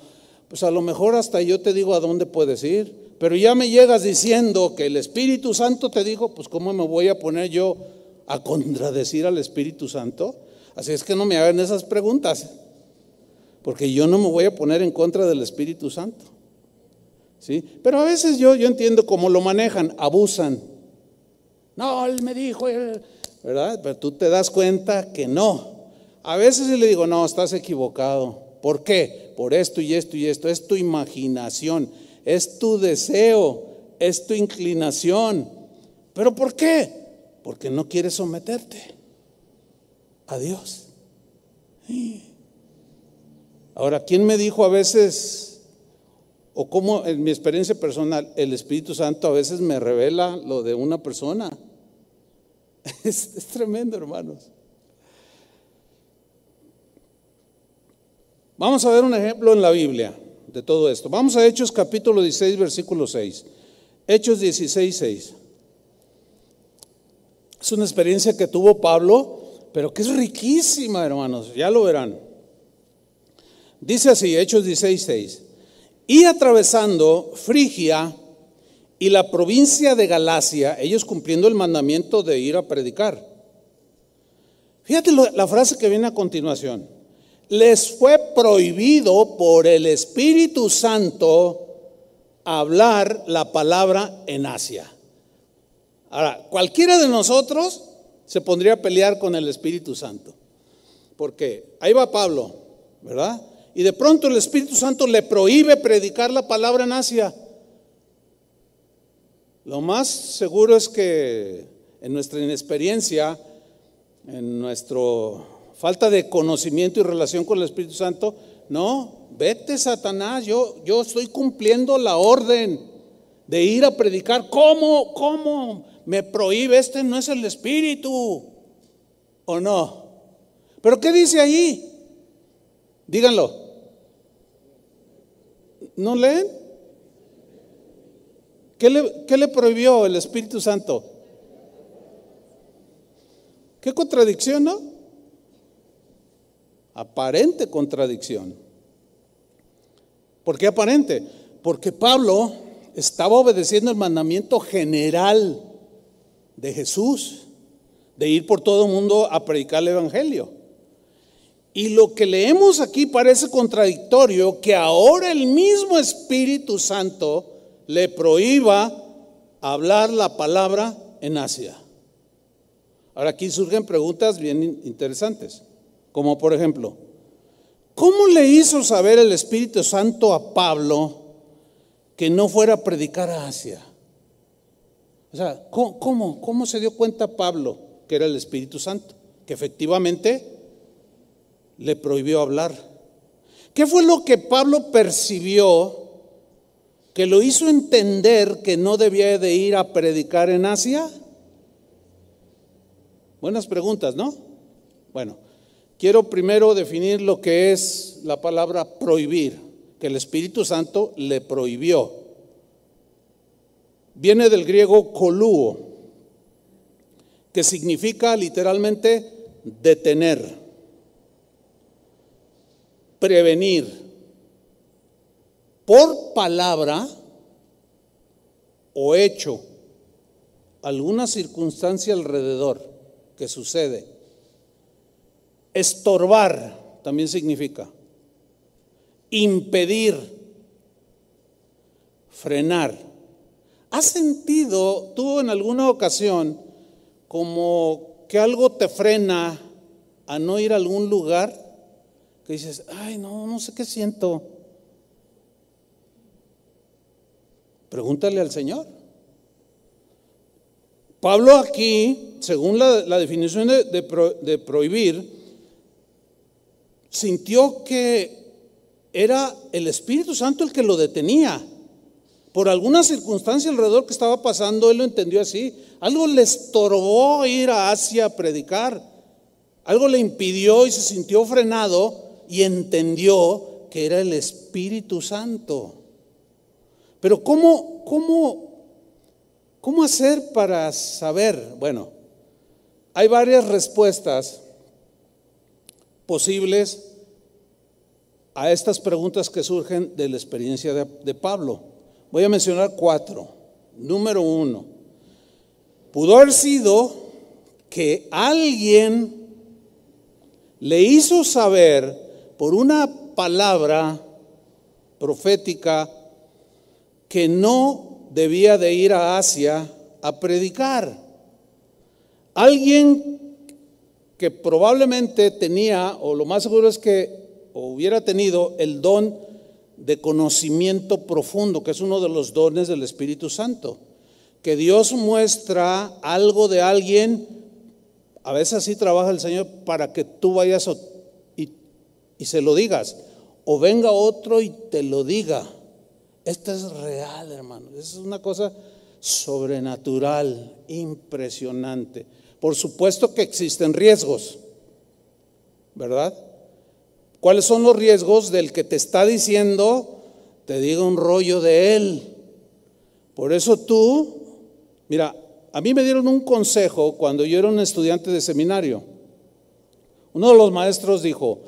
Pues a lo mejor hasta yo te digo a dónde puedes ir, pero ya me llegas diciendo que el Espíritu Santo te dijo, pues ¿cómo me voy a poner yo a contradecir al Espíritu Santo? Así es que no me hagan esas preguntas, porque yo no me voy a poner en contra del Espíritu Santo. ¿Sí? Pero a veces yo, yo entiendo cómo lo manejan, abusan. No, él me dijo, ¿verdad? Pero tú te das cuenta que no. A veces le digo, no, estás equivocado. ¿Por qué? Por esto y esto y esto. Es tu imaginación, es tu deseo, es tu inclinación. ¿Pero por qué? Porque no quieres someterte a Dios. Ahora, ¿quién me dijo a veces o como en mi experiencia personal, el Espíritu Santo a veces me revela lo de una persona. Es, es tremendo, hermanos. Vamos a ver un ejemplo en la Biblia de todo esto. Vamos a Hechos capítulo 16, versículo 6. Hechos 16, 6. Es una experiencia que tuvo Pablo, pero que es riquísima, hermanos. Ya lo verán. Dice así, Hechos 16, 6 y atravesando Frigia y la provincia de Galacia, ellos cumpliendo el mandamiento de ir a predicar. Fíjate la frase que viene a continuación. Les fue prohibido por el Espíritu Santo hablar la palabra en Asia. Ahora, cualquiera de nosotros se pondría a pelear con el Espíritu Santo. Porque ahí va Pablo, ¿verdad? y de pronto el Espíritu Santo le prohíbe predicar la palabra en Asia. Lo más seguro es que en nuestra inexperiencia, en nuestra falta de conocimiento y relación con el Espíritu Santo, no, vete Satanás, yo, yo estoy cumpliendo la orden de ir a predicar. ¿Cómo? ¿Cómo? Me prohíbe, este no es el Espíritu. ¿O no? ¿Pero qué dice ahí? Díganlo. ¿No leen? ¿Qué le, prohibió el Espíritu Santo? ¿Qué contradicción, no? Aparente contradicción. ¿Por qué aparente? Porque Pablo estaba obedeciendo el mandamiento general de Jesús, de ir por todo el mundo a predicar el Evangelio. Y lo que leemos aquí parece contradictorio que ahora el mismo Espíritu Santo le prohíba hablar la palabra en Asia. Ahora aquí surgen preguntas bien interesantes, como por ejemplo, ¿cómo le hizo saber el Espíritu Santo a Pablo que no fuera a predicar a Asia? O sea, ¿cómo, cómo se dio cuenta Pablo que era el Espíritu Santo? Que efectivamente le prohibió hablar. ¿Qué fue lo que Pablo percibió que lo hizo entender que no debía de ir a predicar en Asia? Buenas preguntas, ¿no? Bueno, quiero primero definir lo que es la palabra prohibir, que el Espíritu Santo le prohibió. Viene del griego coluo, que significa literalmente detener prevenir por palabra o hecho alguna circunstancia alrededor que sucede. Estorbar también significa impedir, frenar. ¿Has sentido tú en alguna ocasión como que algo te frena a no ir a algún lugar que dices, ay, no, no sé qué siento. Pregúntale al Señor. Pablo aquí, según la, definición de prohibir, sintió que era el Espíritu Santo el que lo detenía. Por alguna circunstancia alrededor que estaba pasando, él lo entendió así. Algo le estorbó ir a Asia a predicar. Algo le impidió y se sintió frenado y entendió que era el Espíritu Santo. Pero ¿cómo, cómo, cómo hacer para saber? Bueno, hay varias respuestas posibles a estas preguntas que surgen de la experiencia de, Pablo. Voy a mencionar cuatro. Número uno, pudo haber sido que alguien le hizo saber por una palabra profética que no debía de ir a Asia a predicar. Alguien que probablemente tenía, o lo más seguro es que hubiera tenido el don de conocimiento profundo, que es uno de los dones del Espíritu Santo. Que Dios muestra algo de alguien, a veces así trabaja el Señor, para que tú vayas y, y se lo digas. O venga otro y te lo diga. Esto es real, hermano. Es una cosa sobrenatural, impresionante. Por supuesto que existen riesgos, ¿verdad? ¿Cuáles son los riesgos del que te está diciendo, te diga un rollo de él? Por eso tú, mira, a mí me dieron un consejo cuando yo era un estudiante de seminario. Uno de los maestros dijo,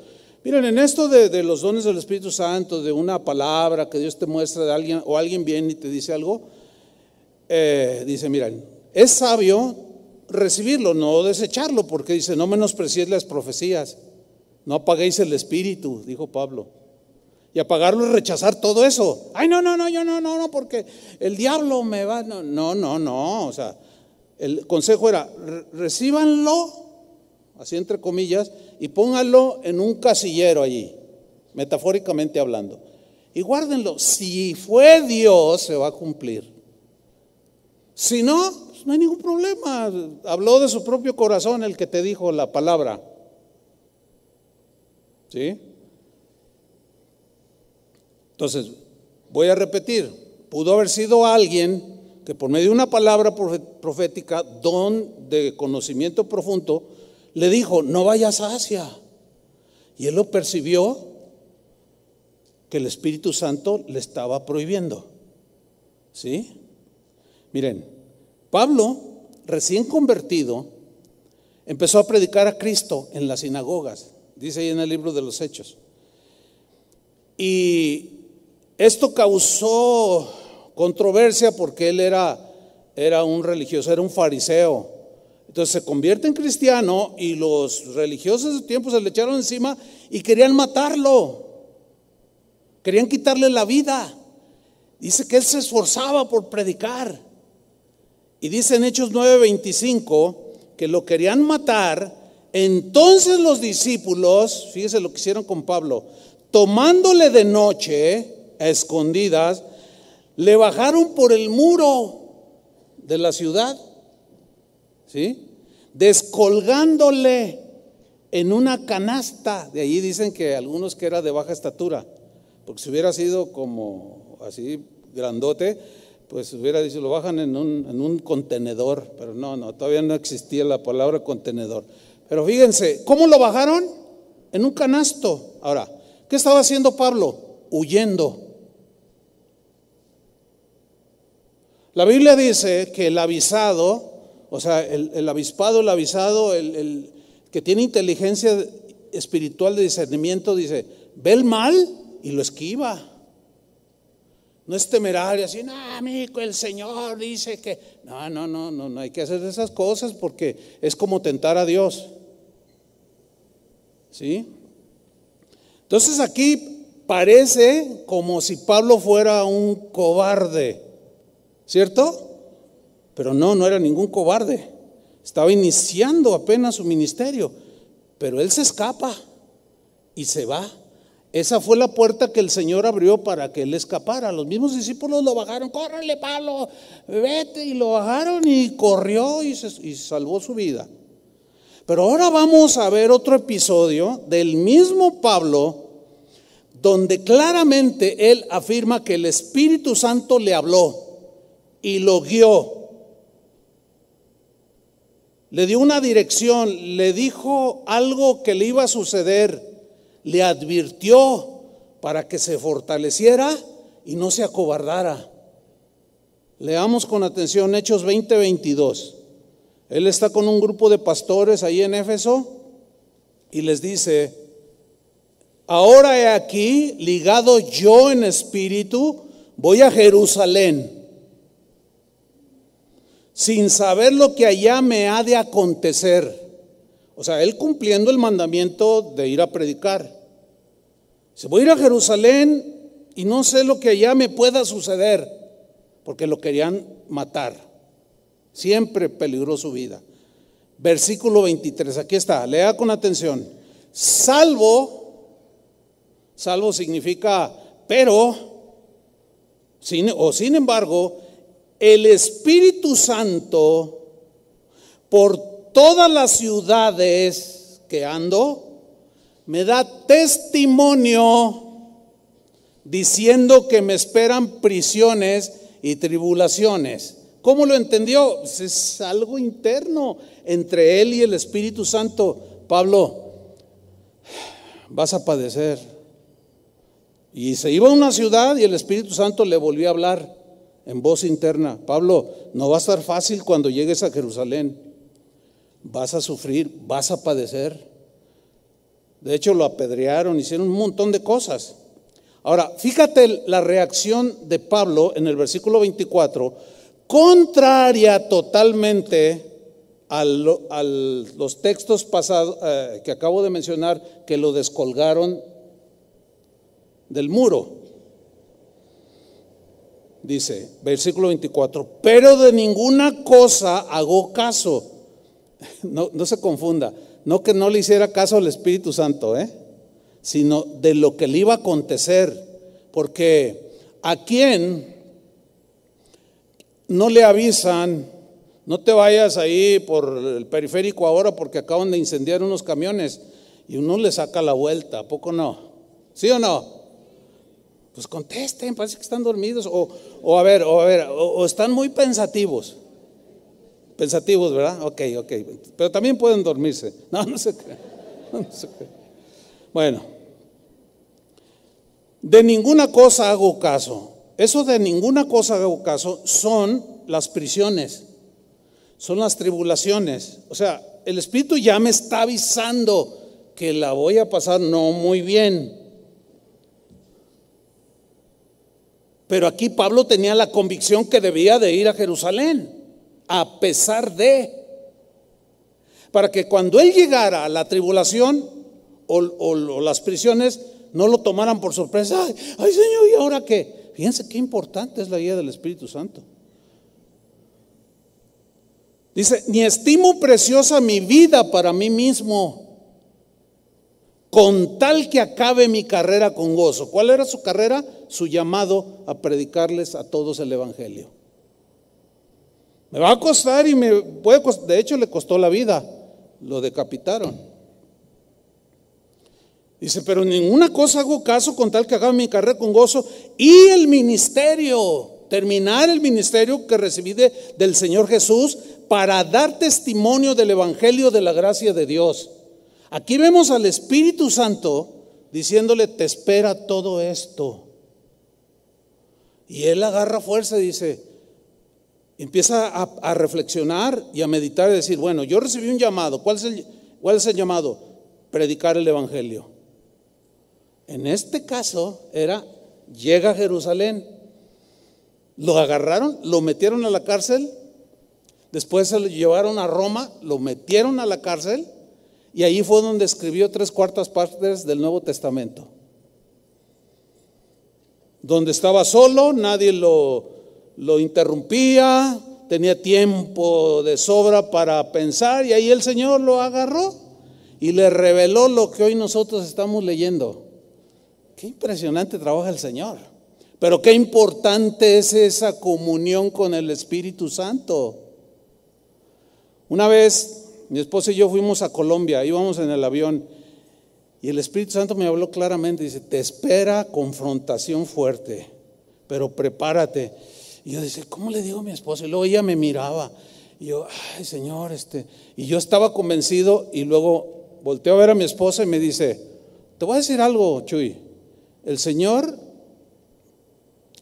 miren, en esto de, los dones del Espíritu Santo, de una palabra que Dios te muestra de alguien, o alguien viene y te dice algo, eh, dice, miren, es sabio recibirlo, no desecharlo, porque dice, no menosprecies las profecías. No apaguéis el espíritu, dijo Pablo. Y apagarlo es rechazar todo eso. Ay, no, no, no, yo no, no, no, porque el diablo me va. No, no, no, no. O sea, el consejo era, recíbanlo, así entre comillas, y pónganlo en un casillero allí, metafóricamente hablando. Y guárdenlo. Si fue Dios, se va a cumplir. Si no, no hay ningún problema. Habló de su propio corazón el que te dijo la palabra. ¿Sí? Entonces, voy a repetir, pudo haber sido alguien que por medio de una palabra profética, don de conocimiento profundo, le dijo, no vayas a Asia. Y él lo percibió que el Espíritu Santo le estaba prohibiendo. ¿Sí? Miren, Pablo, recién convertido, empezó a predicar a Cristo en las sinagogas dice ahí en el libro de los Hechos. Y esto causó controversia porque él era, era un religioso, era un fariseo. Entonces se convierte en cristiano y los religiosos de su tiempo se le echaron encima y querían matarlo. Querían quitarle la vida. Dice que él se esforzaba por predicar. Y dice en Hechos 9:25 que lo querían matar entonces los discípulos, fíjese lo que hicieron con Pablo, tomándole de noche a escondidas, le bajaron por el muro de la ciudad, ¿sí? Descolgándole en una canasta. De allí dicen que algunos que era de baja estatura, porque si hubiera sido como así grandote, pues hubiera dicho, lo bajan en un, en un contenedor, pero no, no, todavía no existía la palabra contenedor. Pero fíjense, ¿cómo lo bajaron? En un canasto. Ahora, ¿qué estaba haciendo Pablo? Huyendo. La Biblia dice que el avisado, o sea, el, avispado, el avisado, el, el, que tiene inteligencia espiritual de discernimiento, dice, ve el mal y lo esquiva. No es temerario, así, no, amigo, el Señor dice que. No, no, no, no, no hay que hacer esas cosas porque es como tentar a Dios. ¿Sí? Entonces aquí parece como si Pablo fuera un cobarde, ¿cierto? Pero no, no era ningún cobarde. Estaba iniciando apenas su ministerio, pero él se escapa y se va. Esa fue la puerta que el Señor abrió para que él escapara. Los mismos discípulos lo bajaron, córrele Pablo, vete, y lo bajaron y corrió y, y salvó su vida. Pero ahora vamos a ver otro episodio del mismo Pablo, donde claramente él afirma que el Espíritu Santo le habló y lo guió. Le dio una dirección, le dijo algo que le iba a suceder le advirtió para que se fortaleciera y no se acobardara. Leamos con atención Hechos 20:22. Él está con un grupo de pastores ahí en Éfeso y les dice, ahora he aquí, ligado yo en espíritu, voy a Jerusalén, sin saber lo que allá me ha de acontecer o sea, él cumpliendo el mandamiento de ir a predicar. Se voy a ir a Jerusalén y no sé lo que allá me pueda suceder, porque lo querían matar. Siempre peligró su vida. Versículo 23, aquí está, lea con atención. Salvo, salvo significa pero, o sin embargo, el Espíritu Santo por todas las ciudades que ando, me da testimonio diciendo que me esperan prisiones y tribulaciones. ¿Cómo lo entendió? Pues es algo interno entre él y el Espíritu Santo. Pablo, vas a padecer. Y se iba a una ciudad y el Espíritu Santo le volvió a hablar en voz interna. Pablo, no va a estar fácil cuando llegues a Jerusalén vas a sufrir, vas a padecer. De hecho, lo apedrearon, hicieron un montón de cosas. Ahora, fíjate la reacción de Pablo en el versículo 24, contraria totalmente a, los textos pasados eh, que acabo de mencionar que lo descolgaron del muro. Dice, versículo 24, pero de ninguna cosa hago caso no, no se confunda, no que no le hiciera caso al Espíritu Santo, ¿eh? sino de lo que le iba a acontecer, porque a quién no le avisan, no te vayas ahí por el periférico ahora porque acaban de incendiar unos camiones y uno le saca la vuelta, ¿a poco no? ¿Sí o no? Pues contesten, parece que están dormidos o, o a ver, o a ver, o están muy pensativos. Pensativos, ¿verdad? Ok, ok. Pero también pueden dormirse. No, no se cree. No se cree. Bueno, de ninguna cosa hago caso. Eso de ninguna cosa hago caso son las prisiones, son las tribulaciones. O sea, el Espíritu ya me está avisando que la voy a pasar no muy bien. Pero aquí Pablo tenía la convicción que debía de ir a Jerusalén a pesar de, para que cuando él llegara a la tribulación o, las prisiones, no lo tomaran por sorpresa. Ay, ay, Señor, ¿y ahora qué? Fíjense qué importante es la guía del Espíritu Santo. Dice, ni estimo preciosa mi vida para mí mismo, con tal que acabe mi carrera con gozo. ¿Cuál era su carrera? Su llamado a predicarles a todos el Evangelio. Me va a costar y me puede costar, de hecho le costó la vida, lo decapitaron. Dice, pero ninguna cosa hago caso con tal que haga mi carrera con gozo y el ministerio, terminar el ministerio que recibí del Señor Jesús para dar testimonio del Evangelio de la gracia de Dios. Aquí vemos al Espíritu Santo diciéndole, te espera todo esto. Y él agarra fuerza y dice, empieza a, reflexionar y a meditar y decir, bueno, yo recibí un llamado. ¿Cuál es, el, ¿Cuál es el llamado? Predicar el Evangelio. En este caso era, llega a Jerusalén, lo agarraron, lo metieron a la cárcel, después se lo llevaron a Roma, lo metieron a la cárcel y ahí fue donde escribió tres cuartas partes del Nuevo Testamento. Donde estaba solo, nadie lo, lo interrumpía, tenía tiempo de sobra para pensar y ahí el Señor lo agarró y le reveló lo que hoy nosotros estamos leyendo. Qué impresionante trabaja el Señor. Pero qué importante es esa comunión con el Espíritu Santo. Una vez mi esposa y yo fuimos a Colombia, íbamos en el avión y el Espíritu Santo me habló claramente, dice, te espera confrontación fuerte, pero prepárate. Y yo decía, ¿cómo le digo a mi esposa? Y luego ella me miraba. Y yo, ay Señor, este. Y yo estaba convencido y luego volteo a ver a mi esposa y me dice, te voy a decir algo, Chuy. El Señor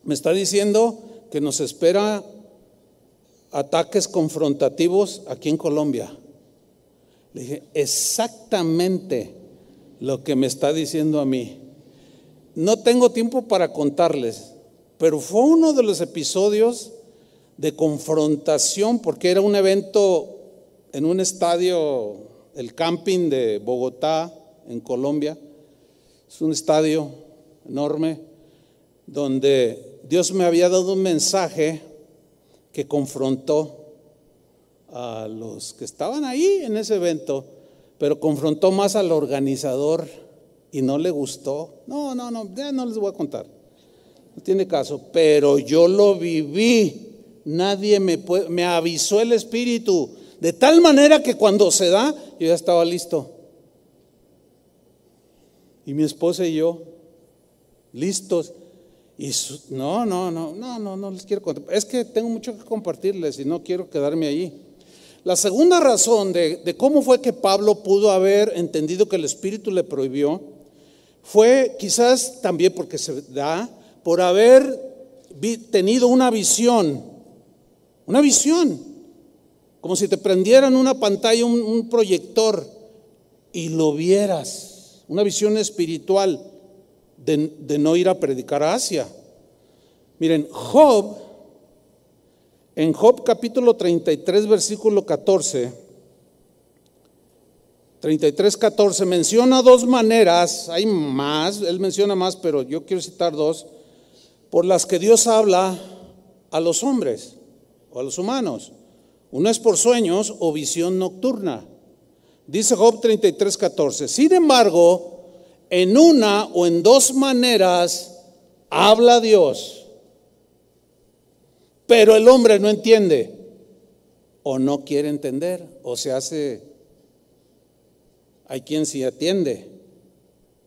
me está diciendo que nos espera ataques confrontativos aquí en Colombia. Le dije, exactamente lo que me está diciendo a mí. No tengo tiempo para contarles, pero fue uno de los episodios de confrontación porque era un evento en un estadio, el camping de Bogotá, en Colombia. Es un estadio enorme donde Dios me había dado un mensaje que confrontó a los que estaban ahí en ese evento, pero confrontó más al organizador y no le gustó. No, no, no, ya no les voy a contar. Tiene caso, pero yo lo viví. Nadie me, me avisó el Espíritu. De tal manera que cuando se da, yo ya estaba listo. Y mi esposa y yo, listos. Y no, no, no, no, no, no les quiero contar. Es que tengo mucho que compartirles y no quiero quedarme allí. La segunda razón de, cómo fue que Pablo pudo haber entendido que el Espíritu le prohibió fue quizás también porque se da por haber tenido una visión, una visión, como si te prendieran una pantalla, un proyector y lo vieras, una visión espiritual de, no ir a predicar a Asia. Miren, Job, en Job capítulo 33, versículo 14, 33, 14, menciona dos maneras, hay más, él menciona más, pero yo quiero citar dos, por las que Dios habla a los hombres o a los humanos. Uno es por sueños o visión nocturna. Dice Job 33, 14. Sin embargo, en una o en dos maneras habla Dios, pero el hombre no entiende o no quiere entender o se hace, hay quien sí atiende,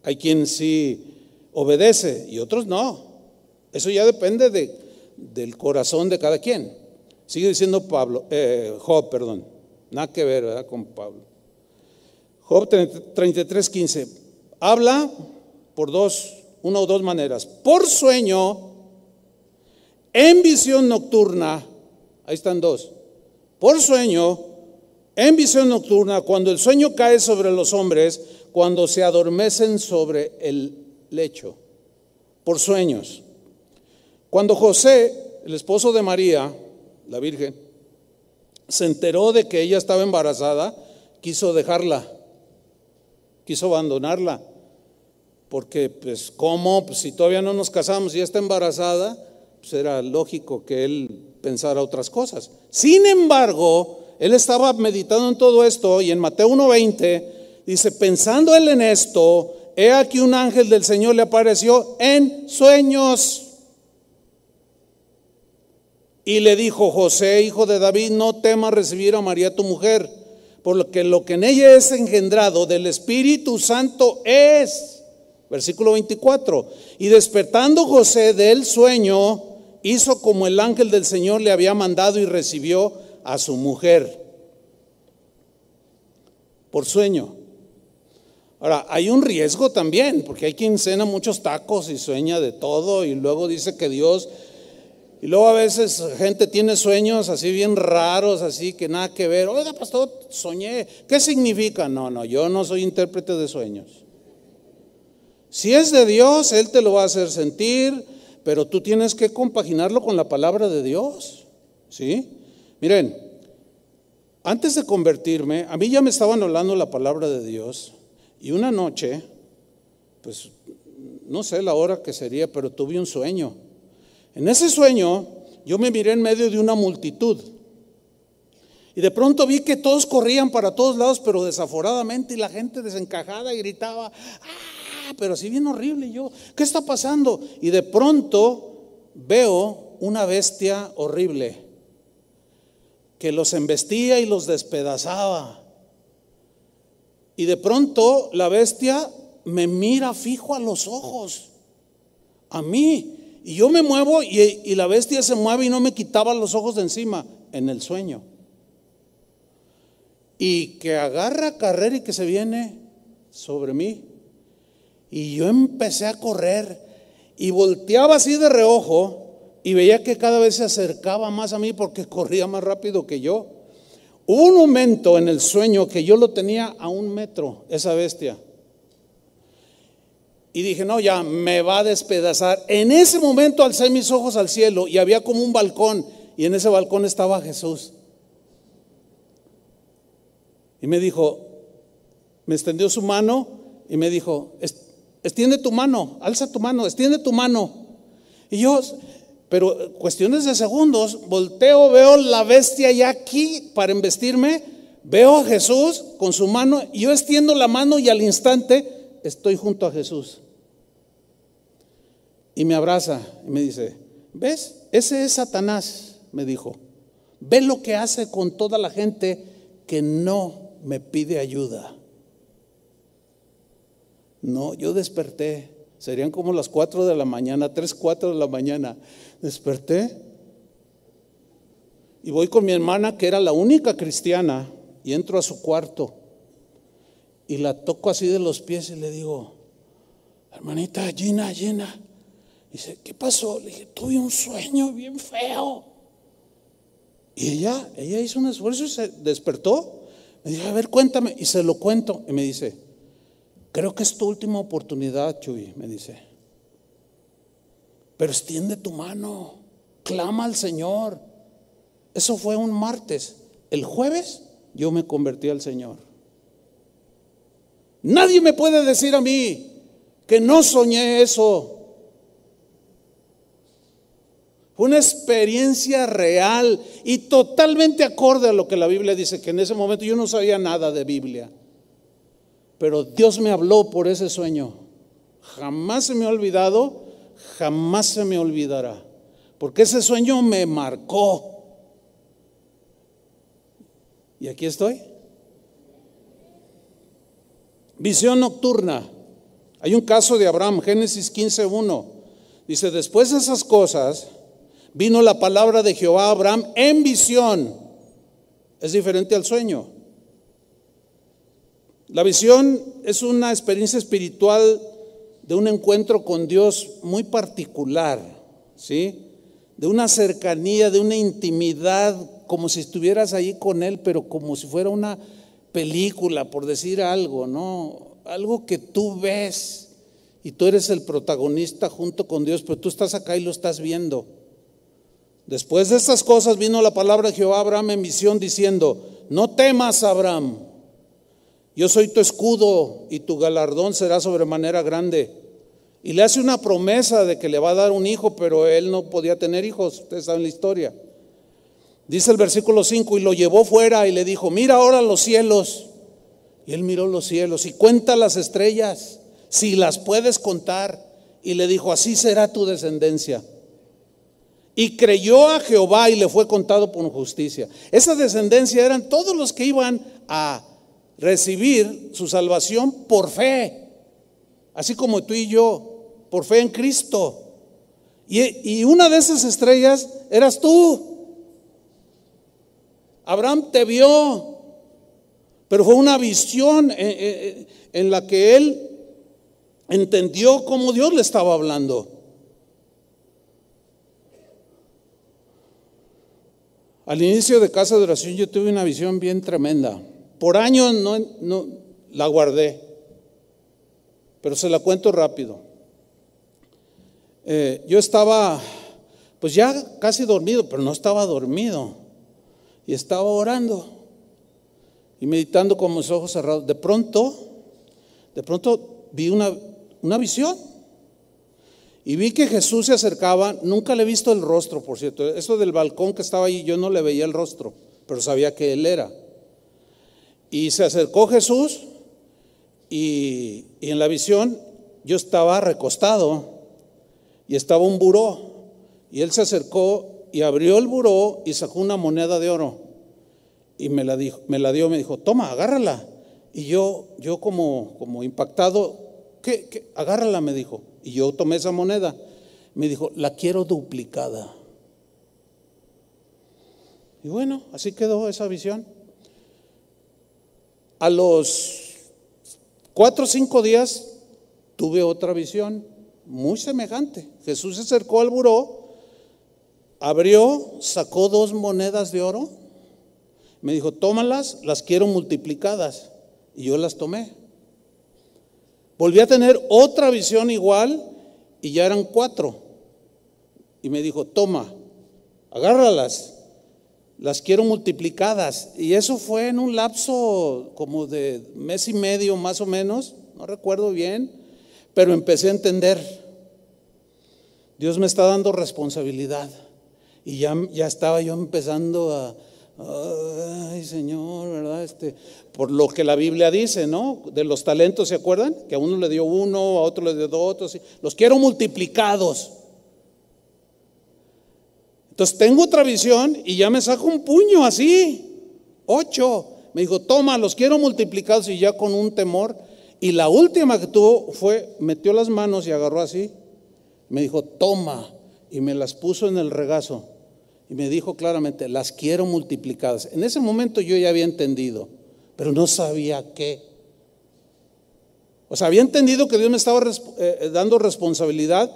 hay quien sí obedece y otros no. Eso ya depende de, del corazón de cada quien. Sigue diciendo Pablo, eh, Job, perdón, nada que ver ¿verdad? con Pablo. Job 33, 15 habla por dos, una o dos maneras. Por sueño, en visión nocturna, ahí están dos. Por sueño, en visión nocturna, cuando el sueño cae sobre los hombres, cuando se adormecen sobre el lecho, por sueños. Cuando José, el esposo de María, la Virgen, se enteró de que ella estaba embarazada, quiso dejarla, quiso abandonarla porque pues cómo, pues, si todavía no nos casamos y está embarazada, pues era lógico que él pensara otras cosas. Sin embargo, él estaba meditando en todo esto y en Mateo 1.20 dice, pensando él en esto, he aquí un ángel del Señor le apareció en sueños. Y le dijo, José, hijo de David, no temas recibir a María tu mujer, porque lo que en ella es engendrado del Espíritu Santo es. Versículo 24. Y despertando José del sueño, hizo como el ángel del Señor le había mandado y recibió a su mujer. Por sueño. Ahora, hay un riesgo también, porque hay quien cena muchos tacos y sueña de todo y luego dice que Dios... Y luego a veces gente tiene sueños así bien raros, así que nada que ver. Oiga, pastor, soñé. ¿Qué significa? No, no, yo no soy intérprete de sueños. Si es de Dios, Él te lo va a hacer sentir, pero tú tienes que compaginarlo con la palabra de Dios. ¿Sí? Miren, antes de convertirme, a mí ya me estaban hablando la palabra de Dios y una noche, pues no sé la hora que sería, pero tuve un sueño. En ese sueño yo me miré en medio de una multitud, Y de pronto vi que todos corrían para todos lados, pero desaforadamente, y la gente desencajada gritaba, ¡ah! Pero así bien horrible. Yo, ¿qué está pasando? Y de pronto veo una bestia horrible que los embestía y los despedazaba. Y de pronto la bestia me mira fijo a los ojos, a mí. Y yo me muevo y, y la bestia se mueve y no me quitaba los ojos de encima en el sueño y que agarra carrera y que se viene sobre mí. Y yo empecé a correr y volteaba así de reojo y veía que cada vez se acercaba más a mí porque corría más rápido que yo. Hubo un momento en el sueño que yo lo tenía a un metro, esa bestia. Y dije, no, ya me va a despedazar. En ese momento alcé mis ojos al cielo y había como un balcón y en ese balcón estaba Jesús. Y me dijo, me extendió su mano y me dijo, extiende tu mano, alza tu mano, extiende tu mano. Y yo, pero cuestiones de segundos, volteo, veo la bestia ya aquí para embestirme, veo a Jesús con su mano, y yo extiendo la mano y al instante estoy junto a Jesús. Y me abraza y me dice, ¿ves? Ese es Satanás, me dijo. Ve lo que hace con toda la gente que no me pide ayuda. No, yo desperté. Serían como las 4 de la mañana, 3, 4 de la mañana. Desperté y voy con mi hermana, que era la única cristiana, y entro a su cuarto y la toco así de los pies y le digo, hermanita Gina, Gina. Dice, ¿qué pasó? Le dije, tuve un sueño bien feo. Y ella, ella hizo un esfuerzo y se despertó. Me dice, a ver, cuéntame. Y se lo cuento. Y me dice, creo que es tu última oportunidad, Chuy. Me dice, pero extiende tu mano, clama al Señor. Eso fue un martes. El jueves yo me convertí al Señor. Nadie me puede decir a mí que no soñé eso. una experiencia real y totalmente acorde a lo que la Biblia dice, que en ese momento yo no sabía nada de Biblia. Pero Dios me habló por ese sueño. Jamás se me ha olvidado, jamás se me olvidará. Porque ese sueño me marcó. Y aquí estoy. Visión nocturna. Hay un caso de Abraham, Génesis 15.1. Dice, después de esas cosas, vino la palabra de Jehová a Abraham en visión. Es diferente al sueño. La visión es una experiencia espiritual de un encuentro con Dios muy particular, ¿sí? De una cercanía, de una intimidad, como si estuvieras ahí con Él, pero como si fuera una película, por decir algo, ¿no? Algo que tú ves y tú eres el protagonista junto con Dios, pero tú estás acá y lo estás viendo. Después de estas cosas vino la palabra de Jehová a Abraham en visión diciendo, no temas Abraham, yo soy tu escudo y tu galardón será sobremanera grande. Y le hace una promesa de que le va a dar un hijo, pero él no podía tener hijos, ustedes saben la historia. Dice el versículo 5, y lo llevó fuera y le dijo, mira ahora los cielos. Y él miró los cielos y cuenta las estrellas, si las puedes contar. Y le dijo, así será tu descendencia. Y creyó a Jehová y le fue contado por justicia. Esa descendencia eran todos los que iban a recibir su salvación por fe, así como tú y yo, por fe en Cristo. Y, una de esas estrellas eras tú. Abraham te vio, pero fue una visión en, eh, eh, en la que él entendió cómo Dios le estaba hablando. Al inicio de casa de oración yo tuve una visión bien tremenda. Por años no, la guardé, pero se la cuento rápido. Eh, yo estaba, pues ya casi dormido, pero no estaba dormido. Y estaba orando y meditando con mis ojos cerrados. De pronto, de pronto vi una, una visión. Y vi que Jesús se acercaba, nunca le he visto el rostro, por cierto. Eso del balcón que estaba ahí, yo no le veía el rostro, pero sabía que él era. Y se acercó Jesús y, y en la visión yo estaba recostado y estaba un buró. Y él se acercó y abrió el buró y sacó una moneda de oro. Y me la, dijo, me la dio, me dijo, toma, agárrala. Y yo, yo como, como impactado, ¿qué, ¿qué? Agárrala, me dijo. Y yo tomé esa moneda. Me dijo, la quiero duplicada. Y bueno, así quedó esa visión. A los cuatro o cinco días tuve otra visión muy semejante. Jesús se acercó al buró, abrió, sacó dos monedas de oro, me dijo, tómalas, las quiero multiplicadas. Y yo las tomé. Volví a tener otra visión igual y ya eran cuatro. Y me dijo, toma, agárralas, las quiero multiplicadas. Y eso fue en un lapso como de mes y medio más o menos, no recuerdo bien, pero empecé a entender. Dios me está dando responsabilidad. Y ya, ya estaba yo empezando a, ay Señor, ¿verdad? Este, por lo que la Biblia dice, ¿no? De los talentos, ¿se acuerdan? Que a uno le dio uno, a otro le dio dos, otros, los quiero multiplicados. Entonces tengo otra visión y ya me saco un puño así, ocho. Me dijo, toma, los quiero multiplicados y ya con un temor. Y la última que tuvo fue, metió las manos y agarró así. Me dijo, toma, y me las puso en el regazo. Y me dijo claramente, las quiero multiplicadas. En ese momento yo ya había entendido, pero no sabía qué. O sea, había entendido que Dios me estaba eh, dando responsabilidad,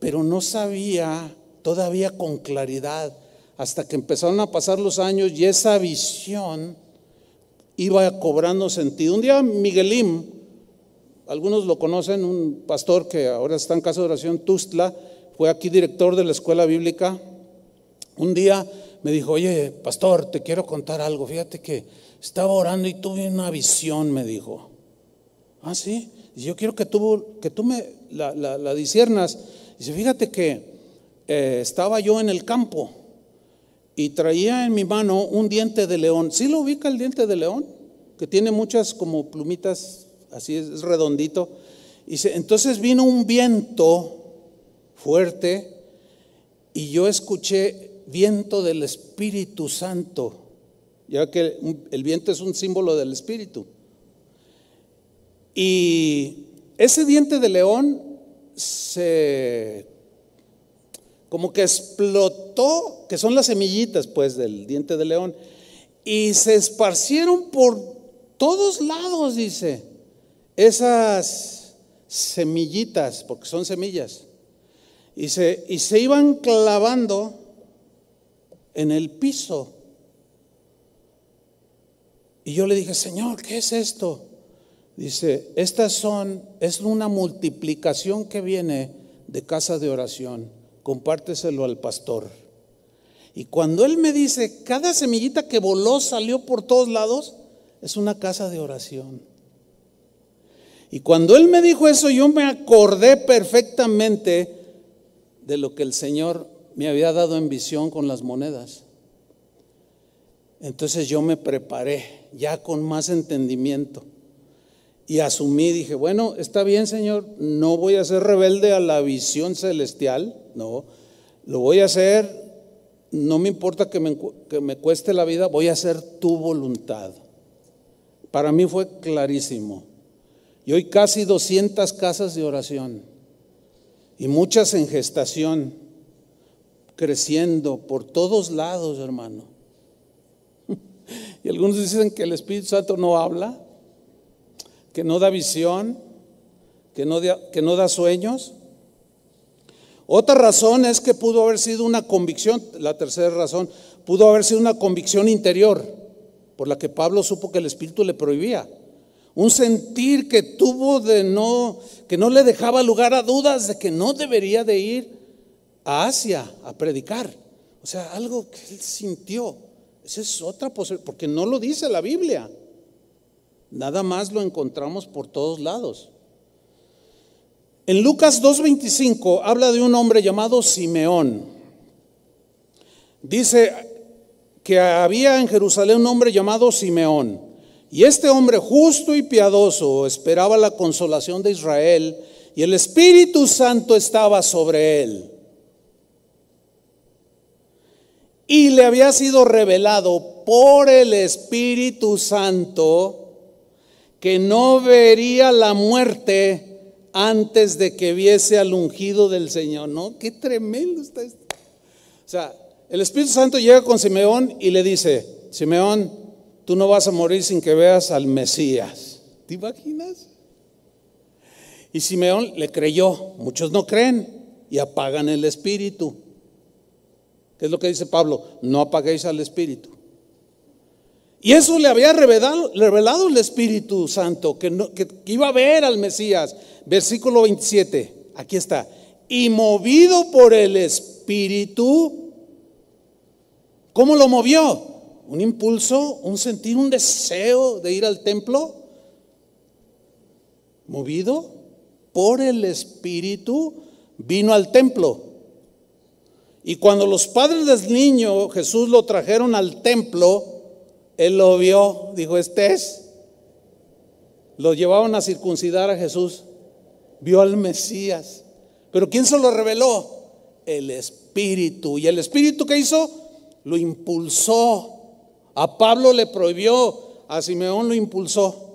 pero no sabía todavía con claridad hasta que empezaron a pasar los años y esa visión iba cobrando sentido. Un día Miguelín, algunos lo conocen, un pastor que ahora está en casa de oración, Tustla, fue aquí director de la escuela bíblica un día me dijo, oye, pastor, te quiero contar algo. Fíjate que estaba orando y tuve una visión, me dijo. Ah, sí. Y yo quiero que tú, me la, la, disiernas. Dice, fíjate que eh, estaba yo en el campo y traía en mi mano un diente de león. ¿Sí lo ubica el diente de león? Que tiene muchas como plumitas, así es, redondito. Dice, entonces vino un viento fuerte y yo escuché viento del Espíritu Santo, ya que el viento es un símbolo del Espíritu. Y ese diente de león se como que explotó, que son las semillitas pues del diente de león, y se esparcieron por todos lados, dice, esas semillitas, porque son semillas, y se, y se iban clavando en el piso. Y yo le dije, Señor, ¿qué es esto? Dice, estas son, es una multiplicación que viene de casa de oración. Compárteselo al pastor. Y cuando él me dice, cada semillita que voló salió por todos lados, es una casa de oración. Y cuando él me dijo eso, yo me acordé perfectamente de lo que el Señor me había dado en visión con las monedas. Entonces yo me preparé ya con más entendimiento y asumí, dije, bueno, está bien Señor, no voy a ser rebelde a la visión celestial, no, lo voy a hacer, no me importa que me, que me cueste la vida, voy a hacer tu voluntad. Para mí fue clarísimo. Y hoy casi 200 casas de oración y muchas en gestación creciendo por todos lados, hermano. Y algunos dicen que el Espíritu Santo no habla, que no da visión, que no, da, que no da sueños. Otra razón es que pudo haber sido una convicción, la tercera razón, pudo haber sido una convicción interior, por la que Pablo supo que el Espíritu le prohibía. Un sentir que tuvo de no, que no le dejaba lugar a dudas de que no debería de ir a Asia a predicar. O sea, algo que él sintió. Esa es otra posibilidad, porque no lo dice la Biblia. Nada más lo encontramos por todos lados. En Lucas 2.25 habla de un hombre llamado Simeón. Dice que había en Jerusalén un hombre llamado Simeón. Y este hombre justo y piadoso esperaba la consolación de Israel y el Espíritu Santo estaba sobre él. Y le había sido revelado por el Espíritu Santo que no vería la muerte antes de que viese al ungido del Señor. ¿No? Qué tremendo está esto. O sea, el Espíritu Santo llega con Simeón y le dice, Simeón, tú no vas a morir sin que veas al Mesías. ¿Te imaginas? Y Simeón le creyó, muchos no creen y apagan el Espíritu. ¿Qué es lo que dice Pablo? No apaguéis al Espíritu. Y eso le había revelado, revelado el Espíritu Santo, que, que, iba a ver al Mesías. Versículo 27, aquí está. Y movido por el Espíritu, ¿cómo lo movió? Un impulso, un sentir, un deseo de ir al templo. Movido por el Espíritu, vino al templo. Y cuando los padres del niño Jesús lo trajeron al templo, él lo vio, dijo, este es. Lo llevaban a circuncidar a Jesús. Vio al Mesías. Pero ¿quién se lo reveló? El Espíritu. ¿Y el Espíritu qué hizo? Lo impulsó. A Pablo le prohibió, a Simeón lo impulsó.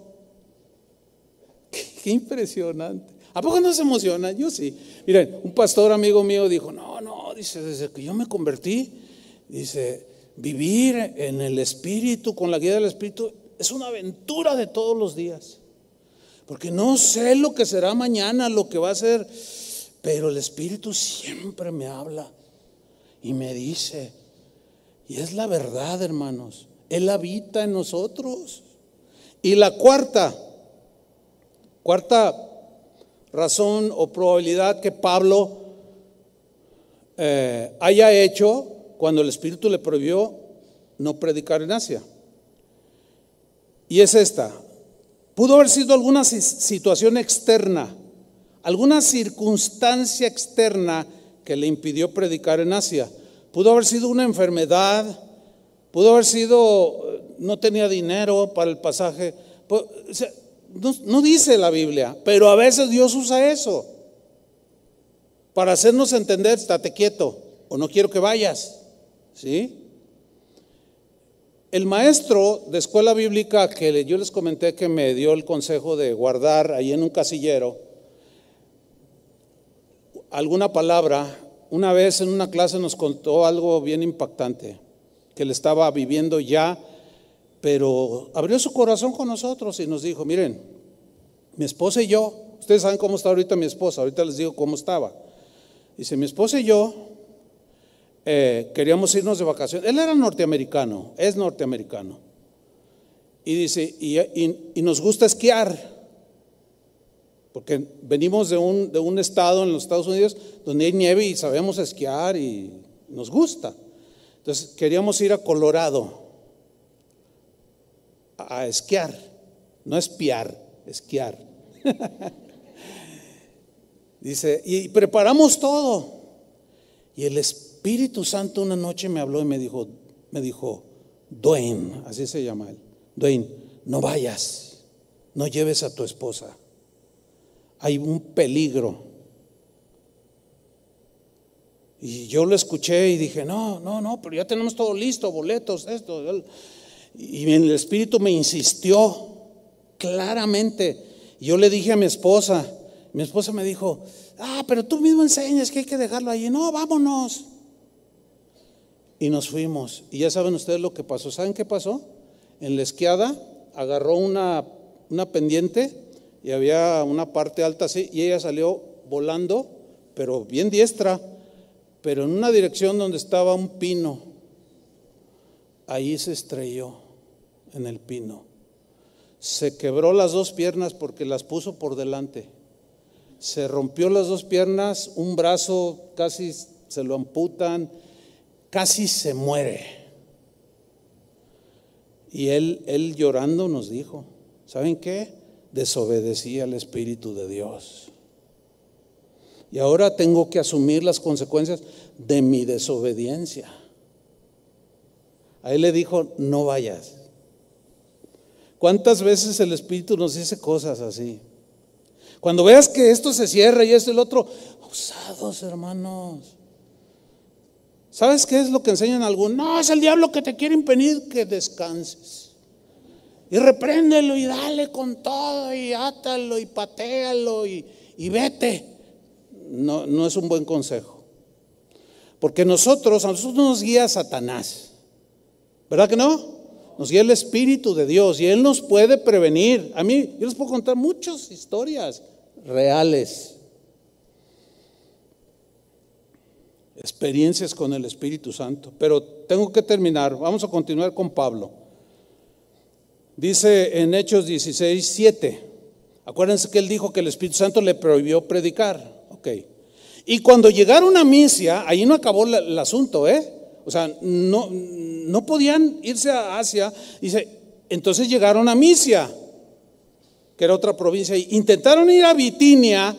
Qué, impresionante. ¿A poco no se emociona? Yo sí. Miren, un pastor amigo mío dijo, no, no, dice, desde que yo me convertí, dice, Vivir en el Espíritu, con la guía del Espíritu, es una aventura de todos los días. Porque no sé lo que será mañana, lo que va a ser, pero el Espíritu siempre me habla y me dice, y es la verdad, hermanos, Él habita en nosotros. Y la cuarta, cuarta razón o probabilidad que Pablo eh, haya hecho cuando el Espíritu le prohibió no predicar en Asia. Y es esta. Pudo haber sido alguna situación externa, alguna circunstancia externa que le impidió predicar en Asia. Pudo haber sido una enfermedad, pudo haber sido, no tenía dinero para el pasaje. No, dice la Biblia, pero a veces Dios usa eso para hacernos entender, estate quieto o no quiero que vayas. ¿Sí? El maestro de escuela bíblica que yo les comenté que me dio el consejo de guardar ahí en un casillero alguna palabra, una vez en una clase nos contó algo bien impactante, que él estaba viviendo ya, pero abrió su corazón con nosotros y nos dijo, miren, mi esposa y yo, ustedes saben cómo está ahorita mi esposa, ahorita les digo cómo estaba. Dice, mi esposa y yo eh, queríamos irnos de vacaciones. Él era norteamericano, es norteamericano. Y dice, y, nos gusta esquiar, porque venimos de un, de un estado en los Estados Unidos donde hay nieve y sabemos esquiar y nos gusta. Entonces queríamos ir a Colorado a esquiar, no espiar, esquiar. Dice, y preparamos todo. Y el Espíritu Santo una noche me habló y me dijo, me dijo, Dwayne, así se llama él, Dwayne, no vayas, no lleves a tu esposa. Hay un peligro. Y yo lo escuché y dije, no, no, no, pero ya tenemos todo listo, boletos, esto. Y el Espíritu me insistió claramente. Yo le dije a mi esposa, mi esposa me dijo, ah, pero tú mismo enseñas que hay que dejarlo allí. No, vámonos y nos fuimos. Y ya saben ustedes lo que pasó. ¿Saben qué pasó? En la esquiada agarró una, una pendiente y había una parte alta así y ella salió volando, pero bien diestra, pero en una dirección donde estaba un pino. Ahí se estrelló en el pino. Se quebró las dos piernas porque las puso por delante. Se rompió las dos piernas, un brazo casi se lo amputan, casi se muere. Y él, él llorando nos dijo, ¿saben qué? Desobedecí al Espíritu de Dios. Y ahora tengo que asumir las consecuencias de mi desobediencia. A él le dijo, no vayas. ¿Cuántas veces el Espíritu nos dice cosas así? Cuando veas que esto se cierra y esto y el otro, usados hermanos. ¿Sabes qué es lo que enseñan algunos? No, es el diablo que te quiere impedir que descanses. Y repréndelo y dale con todo y átalo y patealo y, y vete. No, no es un buen consejo. Porque nosotros, a nosotros nos guía Satanás. ¿Verdad que no? Nos guía el Espíritu de Dios y Él nos puede prevenir. A mí, yo les puedo contar muchas historias reales. experiencias con el Espíritu Santo. Pero tengo que terminar. Vamos a continuar con Pablo. Dice en Hechos 16, 7. Acuérdense que él dijo que el Espíritu Santo le prohibió predicar. Ok. Y cuando llegaron a Misia, ahí no acabó el asunto, ¿eh? O sea, no, no podían irse a Asia. Dice, entonces llegaron a Misia, que era otra provincia. Intentaron ir a Bitinia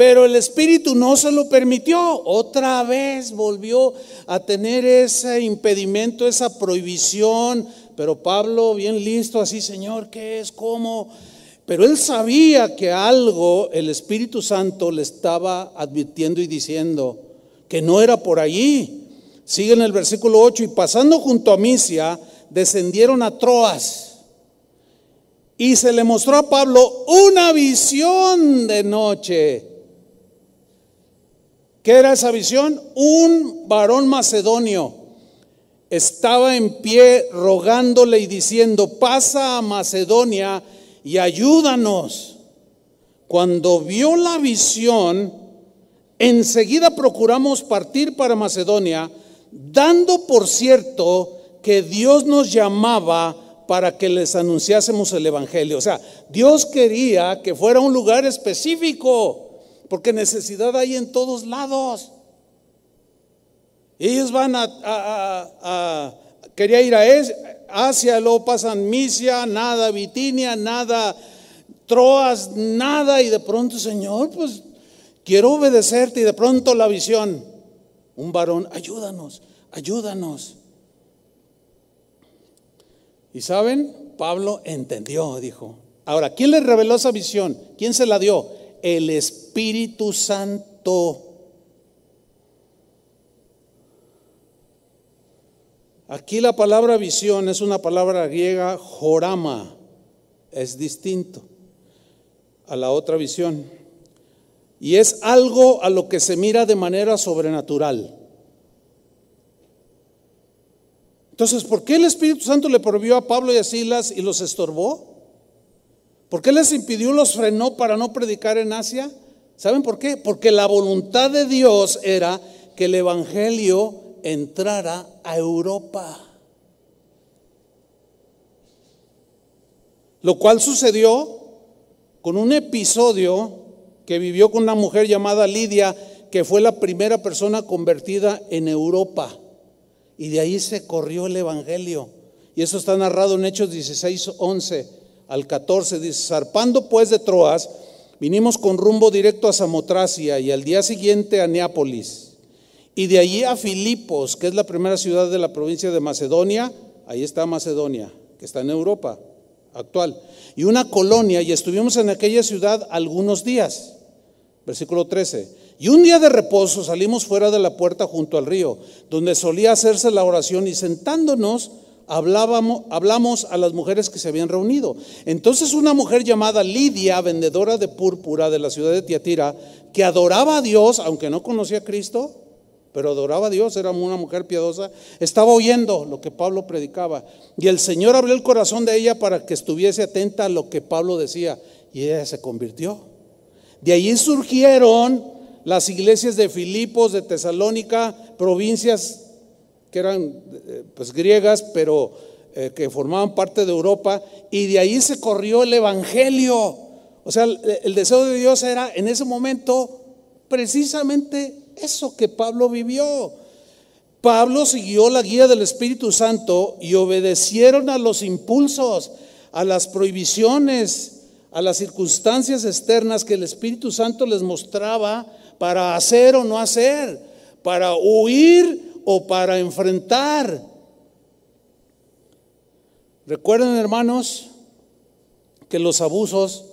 pero el Espíritu no se lo permitió. Otra vez volvió a tener ese impedimento, esa prohibición. Pero Pablo, bien listo, así, Señor, ¿qué es? ¿Cómo? Pero él sabía que algo el Espíritu Santo le estaba advirtiendo y diciendo que no era por allí. Sigue en el versículo 8, y pasando junto a Misia, descendieron a Troas. Y se le mostró a Pablo una visión de noche. ¿Qué era esa visión? Un varón macedonio estaba en pie rogándole y diciendo, pasa a Macedonia y ayúdanos. Cuando vio la visión, enseguida procuramos partir para Macedonia, dando por cierto que Dios nos llamaba para que les anunciásemos el Evangelio. O sea, Dios quería que fuera un lugar específico porque necesidad hay en todos lados. Ellos van a, quería ir a Asia, luego pasan Misia, nada, Bitinia, nada, Troas, nada, y de pronto, Señor, pues quiero obedecerte, y de pronto la visión, un varón, ayúdanos, ayúdanos. Y saben, Pablo entendió, dijo. Ahora, ¿quién le reveló esa visión? ¿Quién se la dio? el Espíritu Santo. Aquí la palabra visión es una palabra griega jorama, es distinto a la otra visión. Y es algo a lo que se mira de manera sobrenatural. Entonces, ¿por qué el Espíritu Santo le prohibió a Pablo y a Silas y los estorbó? ¿Por qué les impidió, los frenó para no predicar en Asia? ¿Saben por qué? Porque la voluntad de Dios era que el Evangelio entrara a Europa. Lo cual sucedió con un episodio que vivió con una mujer llamada Lidia, que fue la primera persona convertida en Europa. Y de ahí se corrió el Evangelio. Y eso está narrado en Hechos 16, 11 al 14, dice, zarpando pues de Troas, vinimos con rumbo directo a Samotracia y al día siguiente a Neápolis. Y de allí a Filipos, que es la primera ciudad de la provincia de Macedonia, ahí está Macedonia, que está en Europa actual, y una colonia, y estuvimos en aquella ciudad algunos días. Versículo 13. Y un día de reposo salimos fuera de la puerta junto al río, donde solía hacerse la oración, y sentándonos, hablábamos, hablamos a las mujeres que se habían reunido. Entonces una mujer llamada Lidia, vendedora de púrpura de la ciudad de Tiatira, que adoraba a Dios, aunque no conocía a Cristo, pero adoraba a Dios, era una mujer piadosa, estaba oyendo lo que Pablo predicaba. Y el Señor abrió el corazón de ella para que estuviese atenta a lo que Pablo decía. Y ella se convirtió. De allí surgieron las iglesias de Filipos, de Tesalónica, provincias que eran eh, pues griegas, pero eh, que formaban parte de Europa, y de ahí se corrió el Evangelio. O sea, el, deseo de Dios era en ese momento precisamente eso que Pablo vivió. Pablo siguió la guía del Espíritu Santo y obedecieron a los impulsos, a las prohibiciones, a las circunstancias externas que el Espíritu Santo les mostraba para hacer o no hacer, para huir o para enfrentar. Recuerden, hermanos, que los abusos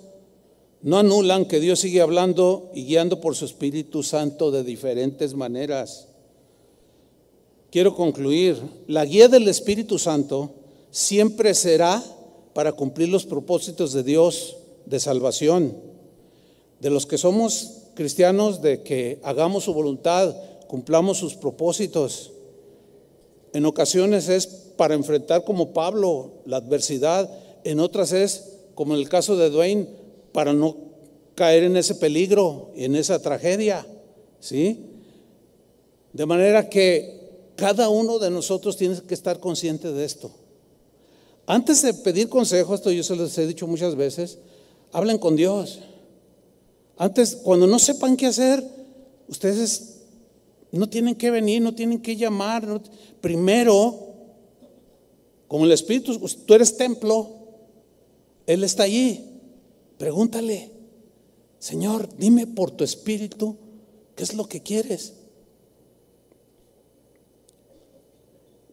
no anulan que Dios sigue hablando y guiando por su Espíritu Santo de diferentes maneras. Quiero concluir, la guía del Espíritu Santo siempre será para cumplir los propósitos de Dios de salvación, de los que somos cristianos, de que hagamos su voluntad, cumplamos sus propósitos. En ocasiones es para enfrentar como Pablo la adversidad, en otras es, como en el caso de Dwayne, para no caer en ese peligro, en esa tragedia, ¿sí? De manera que cada uno de nosotros tiene que estar consciente de esto. Antes de pedir consejo, esto yo se les he dicho muchas veces, hablen con Dios. Antes, cuando no sepan qué hacer, ustedes no tienen que venir, no tienen que llamar. primero, como el Espíritu, tú eres templo, Él está allí. Pregúntale, Señor, dime por tu Espíritu, ¿qué es lo que quieres?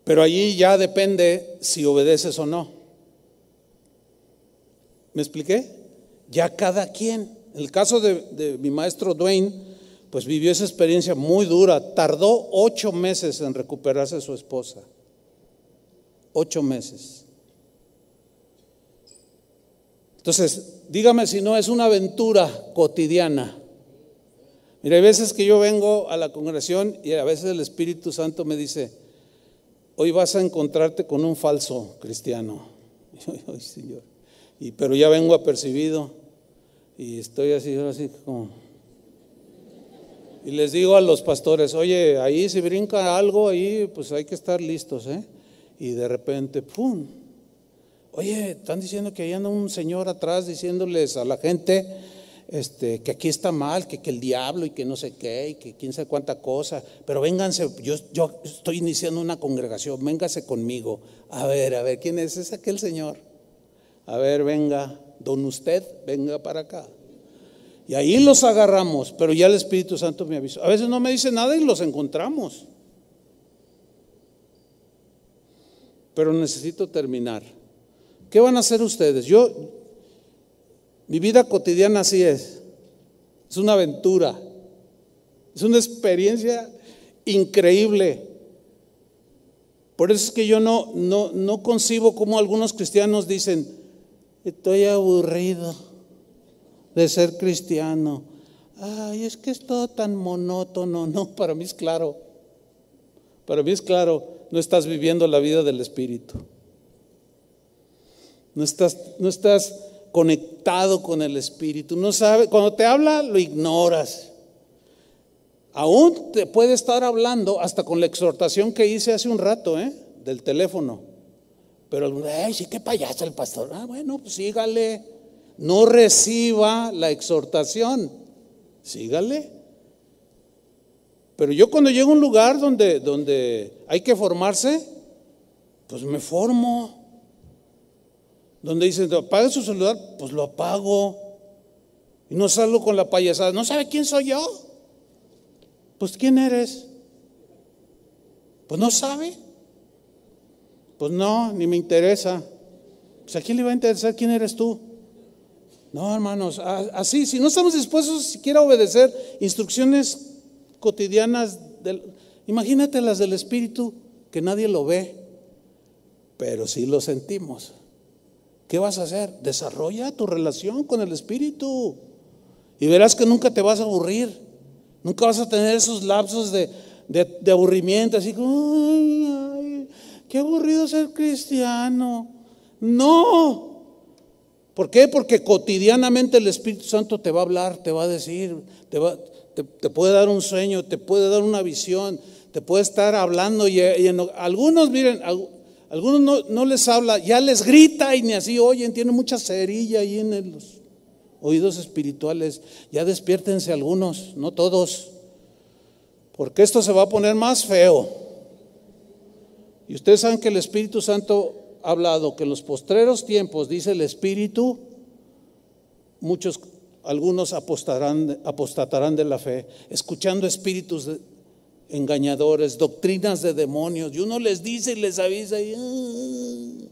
Pero allí ya depende si obedeces o no. ¿Me expliqué? Ya cada quien. En el caso de, de, mi maestro Dwayne, pues vivió esa experiencia muy dura. Tardó ocho meses en recuperarse su esposa. Ocho meses. Entonces, dígame si no es una aventura cotidiana. Mira, hay veces que yo vengo a la congregación y a veces el Espíritu Santo me dice, hoy vas a encontrarte con un falso cristiano. Ay, Señor. Y, pero ya vengo apercibido y estoy así, así como... Y les digo a los pastores, oye, ahí si brinca algo, ahí pues hay que estar listos, ¿eh? Y de repente, ¡pum! Oye, están diciendo que ahí anda un señor atrás diciéndoles a la gente, este, que aquí está mal, que, que, el diablo y que no sé qué, y que quién sabe cuánta cosa, pero vénganse, yo, yo estoy iniciando una congregación, véngase conmigo. A ver, a ver, ¿quién es? Es aquel señor. A ver, venga, don usted, venga para acá. Y ahí los agarramos, pero ya el Espíritu Santo me avisó. A veces no me dice nada y los encontramos. Pero necesito terminar. ¿Qué van a hacer ustedes? Yo, mi vida cotidiana así es. Es una aventura. Es una experiencia increíble. Por eso es que yo no, no, no concibo como algunos cristianos dicen, estoy aburrido de ser cristiano. Ay, es que es todo tan monótono. No, para mí es claro. Para mí es claro, no estás viviendo la vida del Espíritu. No estás, no estás conectado con el Espíritu. No sabe, cuando te habla lo ignoras. Aún te puede estar hablando hasta con la exhortación que hice hace un rato, ¿eh? Del teléfono. Pero, ay, sí, qué payaso el pastor. Ah, bueno, pues sígale. No reciba la exhortación. Sígale. Pero yo cuando llego a un lugar donde, donde hay que formarse, pues me formo donde dicen, apague su celular, pues lo apago. Y no salgo con la payasada. ¿No sabe quién soy yo? Pues ¿quién eres? Pues no sabe. Pues no, ni me interesa. Pues a quién le va a interesar quién eres tú. No, hermanos, así, si no estamos dispuestos siquiera a obedecer instrucciones cotidianas, del, imagínate las del Espíritu, que nadie lo ve, pero sí lo sentimos. ¿Qué vas a hacer? Desarrolla tu relación con el Espíritu y verás que nunca te vas a aburrir. Nunca vas a tener esos lapsos de, aburrimiento, así como, ay, qué aburrido ser cristiano. No. ¿Por qué? Porque cotidianamente el Espíritu Santo te va a hablar, te va a decir, te, va, te, puede dar un sueño, te puede dar una visión, te puede estar hablando. Y, algunos, miren, algunos no, les habla, ya les grita y ni así oyen, tiene mucha cerilla ahí en los oídos espirituales. Ya despiértense algunos, no todos, porque esto se va a poner más feo. Y ustedes saben que el Espíritu Santo ha hablado que en los postreros tiempos, dice el Espíritu, muchos, algunos apostatarán, apostatarán de la fe, escuchando espíritus de, engañadores, doctrinas de demonios. Y uno les dice y les avisa y, ah,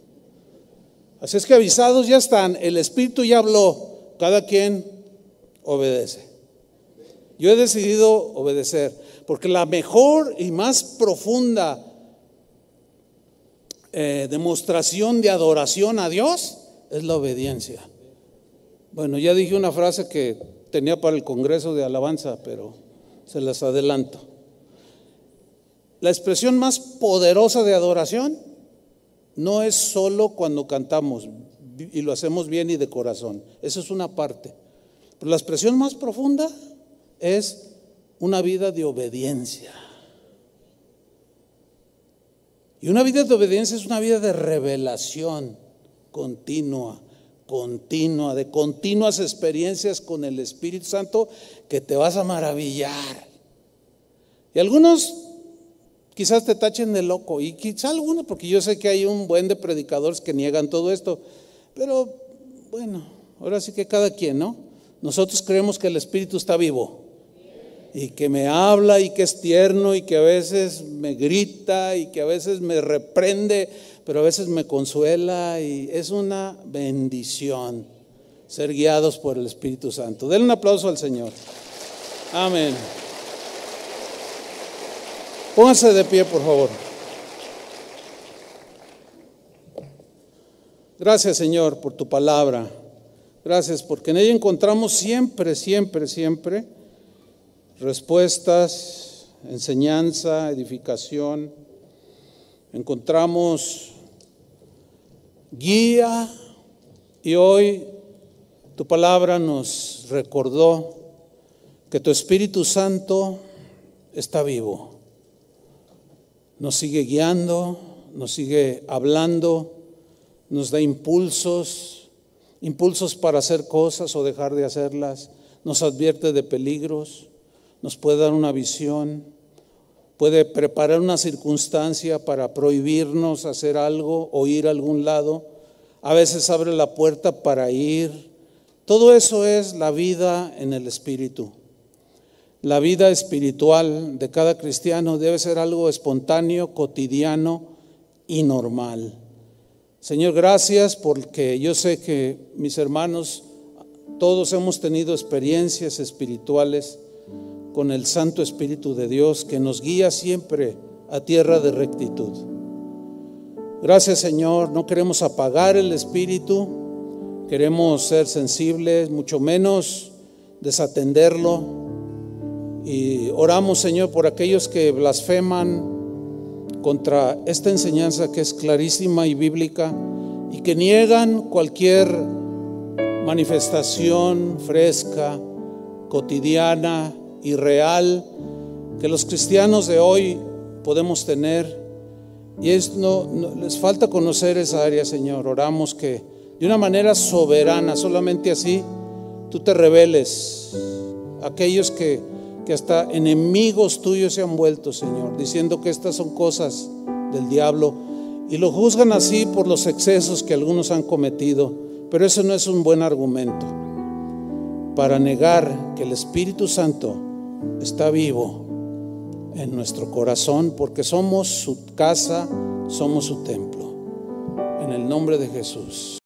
Así es que avisados ya están, el Espíritu ya habló, cada quien obedece. Yo he decidido obedecer, porque la mejor y más profunda eh, demostración de adoración a Dios es la obediencia. Bueno, ya dije una frase que tenía para el Congreso de Alabanza, pero se las adelanto. La expresión más poderosa de adoración no es solo cuando cantamos y lo hacemos bien y de corazón. Eso es una parte. Pero la expresión más profunda es una vida de obediencia. Y una vida de obediencia es una vida de revelación continua, continua, de continuas experiencias con el Espíritu Santo que te vas a maravillar. Y algunos quizás te tachen de loco, y quizás algunos, porque yo sé que hay un buen de predicadores que niegan todo esto, pero bueno, ahora sí que cada quien, ¿no? Nosotros creemos que el Espíritu está vivo y que me habla y que es tierno y que a veces me grita y que a veces me reprende, pero a veces me consuela y es una bendición ser guiados por el Espíritu Santo. Denle un aplauso al Señor. Amén. Pónganse de pie, por favor. Gracias, Señor, por tu palabra. Gracias, porque en ella encontramos siempre, siempre, siempre respuestas, enseñanza, edificación. Encontramos guía y hoy tu palabra nos recordó que tu Espíritu Santo está vivo. Nos sigue guiando, nos sigue hablando, nos da impulsos, impulsos para hacer cosas o dejar de hacerlas, nos advierte de peligros nos puede dar una visión, puede preparar una circunstancia para prohibirnos hacer algo o ir a algún lado. A veces abre la puerta para ir. Todo eso es la vida en el Espíritu. La vida espiritual de cada cristiano debe ser algo espontáneo, cotidiano y normal. Señor, gracias porque yo sé que mis hermanos, todos hemos tenido experiencias espirituales con el Santo Espíritu de Dios que nos guía siempre a tierra de rectitud. Gracias Señor, no queremos apagar el Espíritu, queremos ser sensibles, mucho menos desatenderlo. Y oramos Señor por aquellos que blasfeman contra esta enseñanza que es clarísima y bíblica y que niegan cualquier manifestación fresca, cotidiana, y real que los cristianos de hoy podemos tener. Y es, no, les falta conocer esa área, Señor. Oramos que de una manera soberana, solamente así, tú te reveles aquellos que, que hasta enemigos tuyos se han vuelto, Señor, diciendo que estas son cosas del diablo y lo juzgan así por los excesos que algunos han cometido. Pero eso no es un buen argumento para negar que el Espíritu Santo está vivo en nuestro corazón porque somos su casa, somos su templo. En el nombre de Jesús.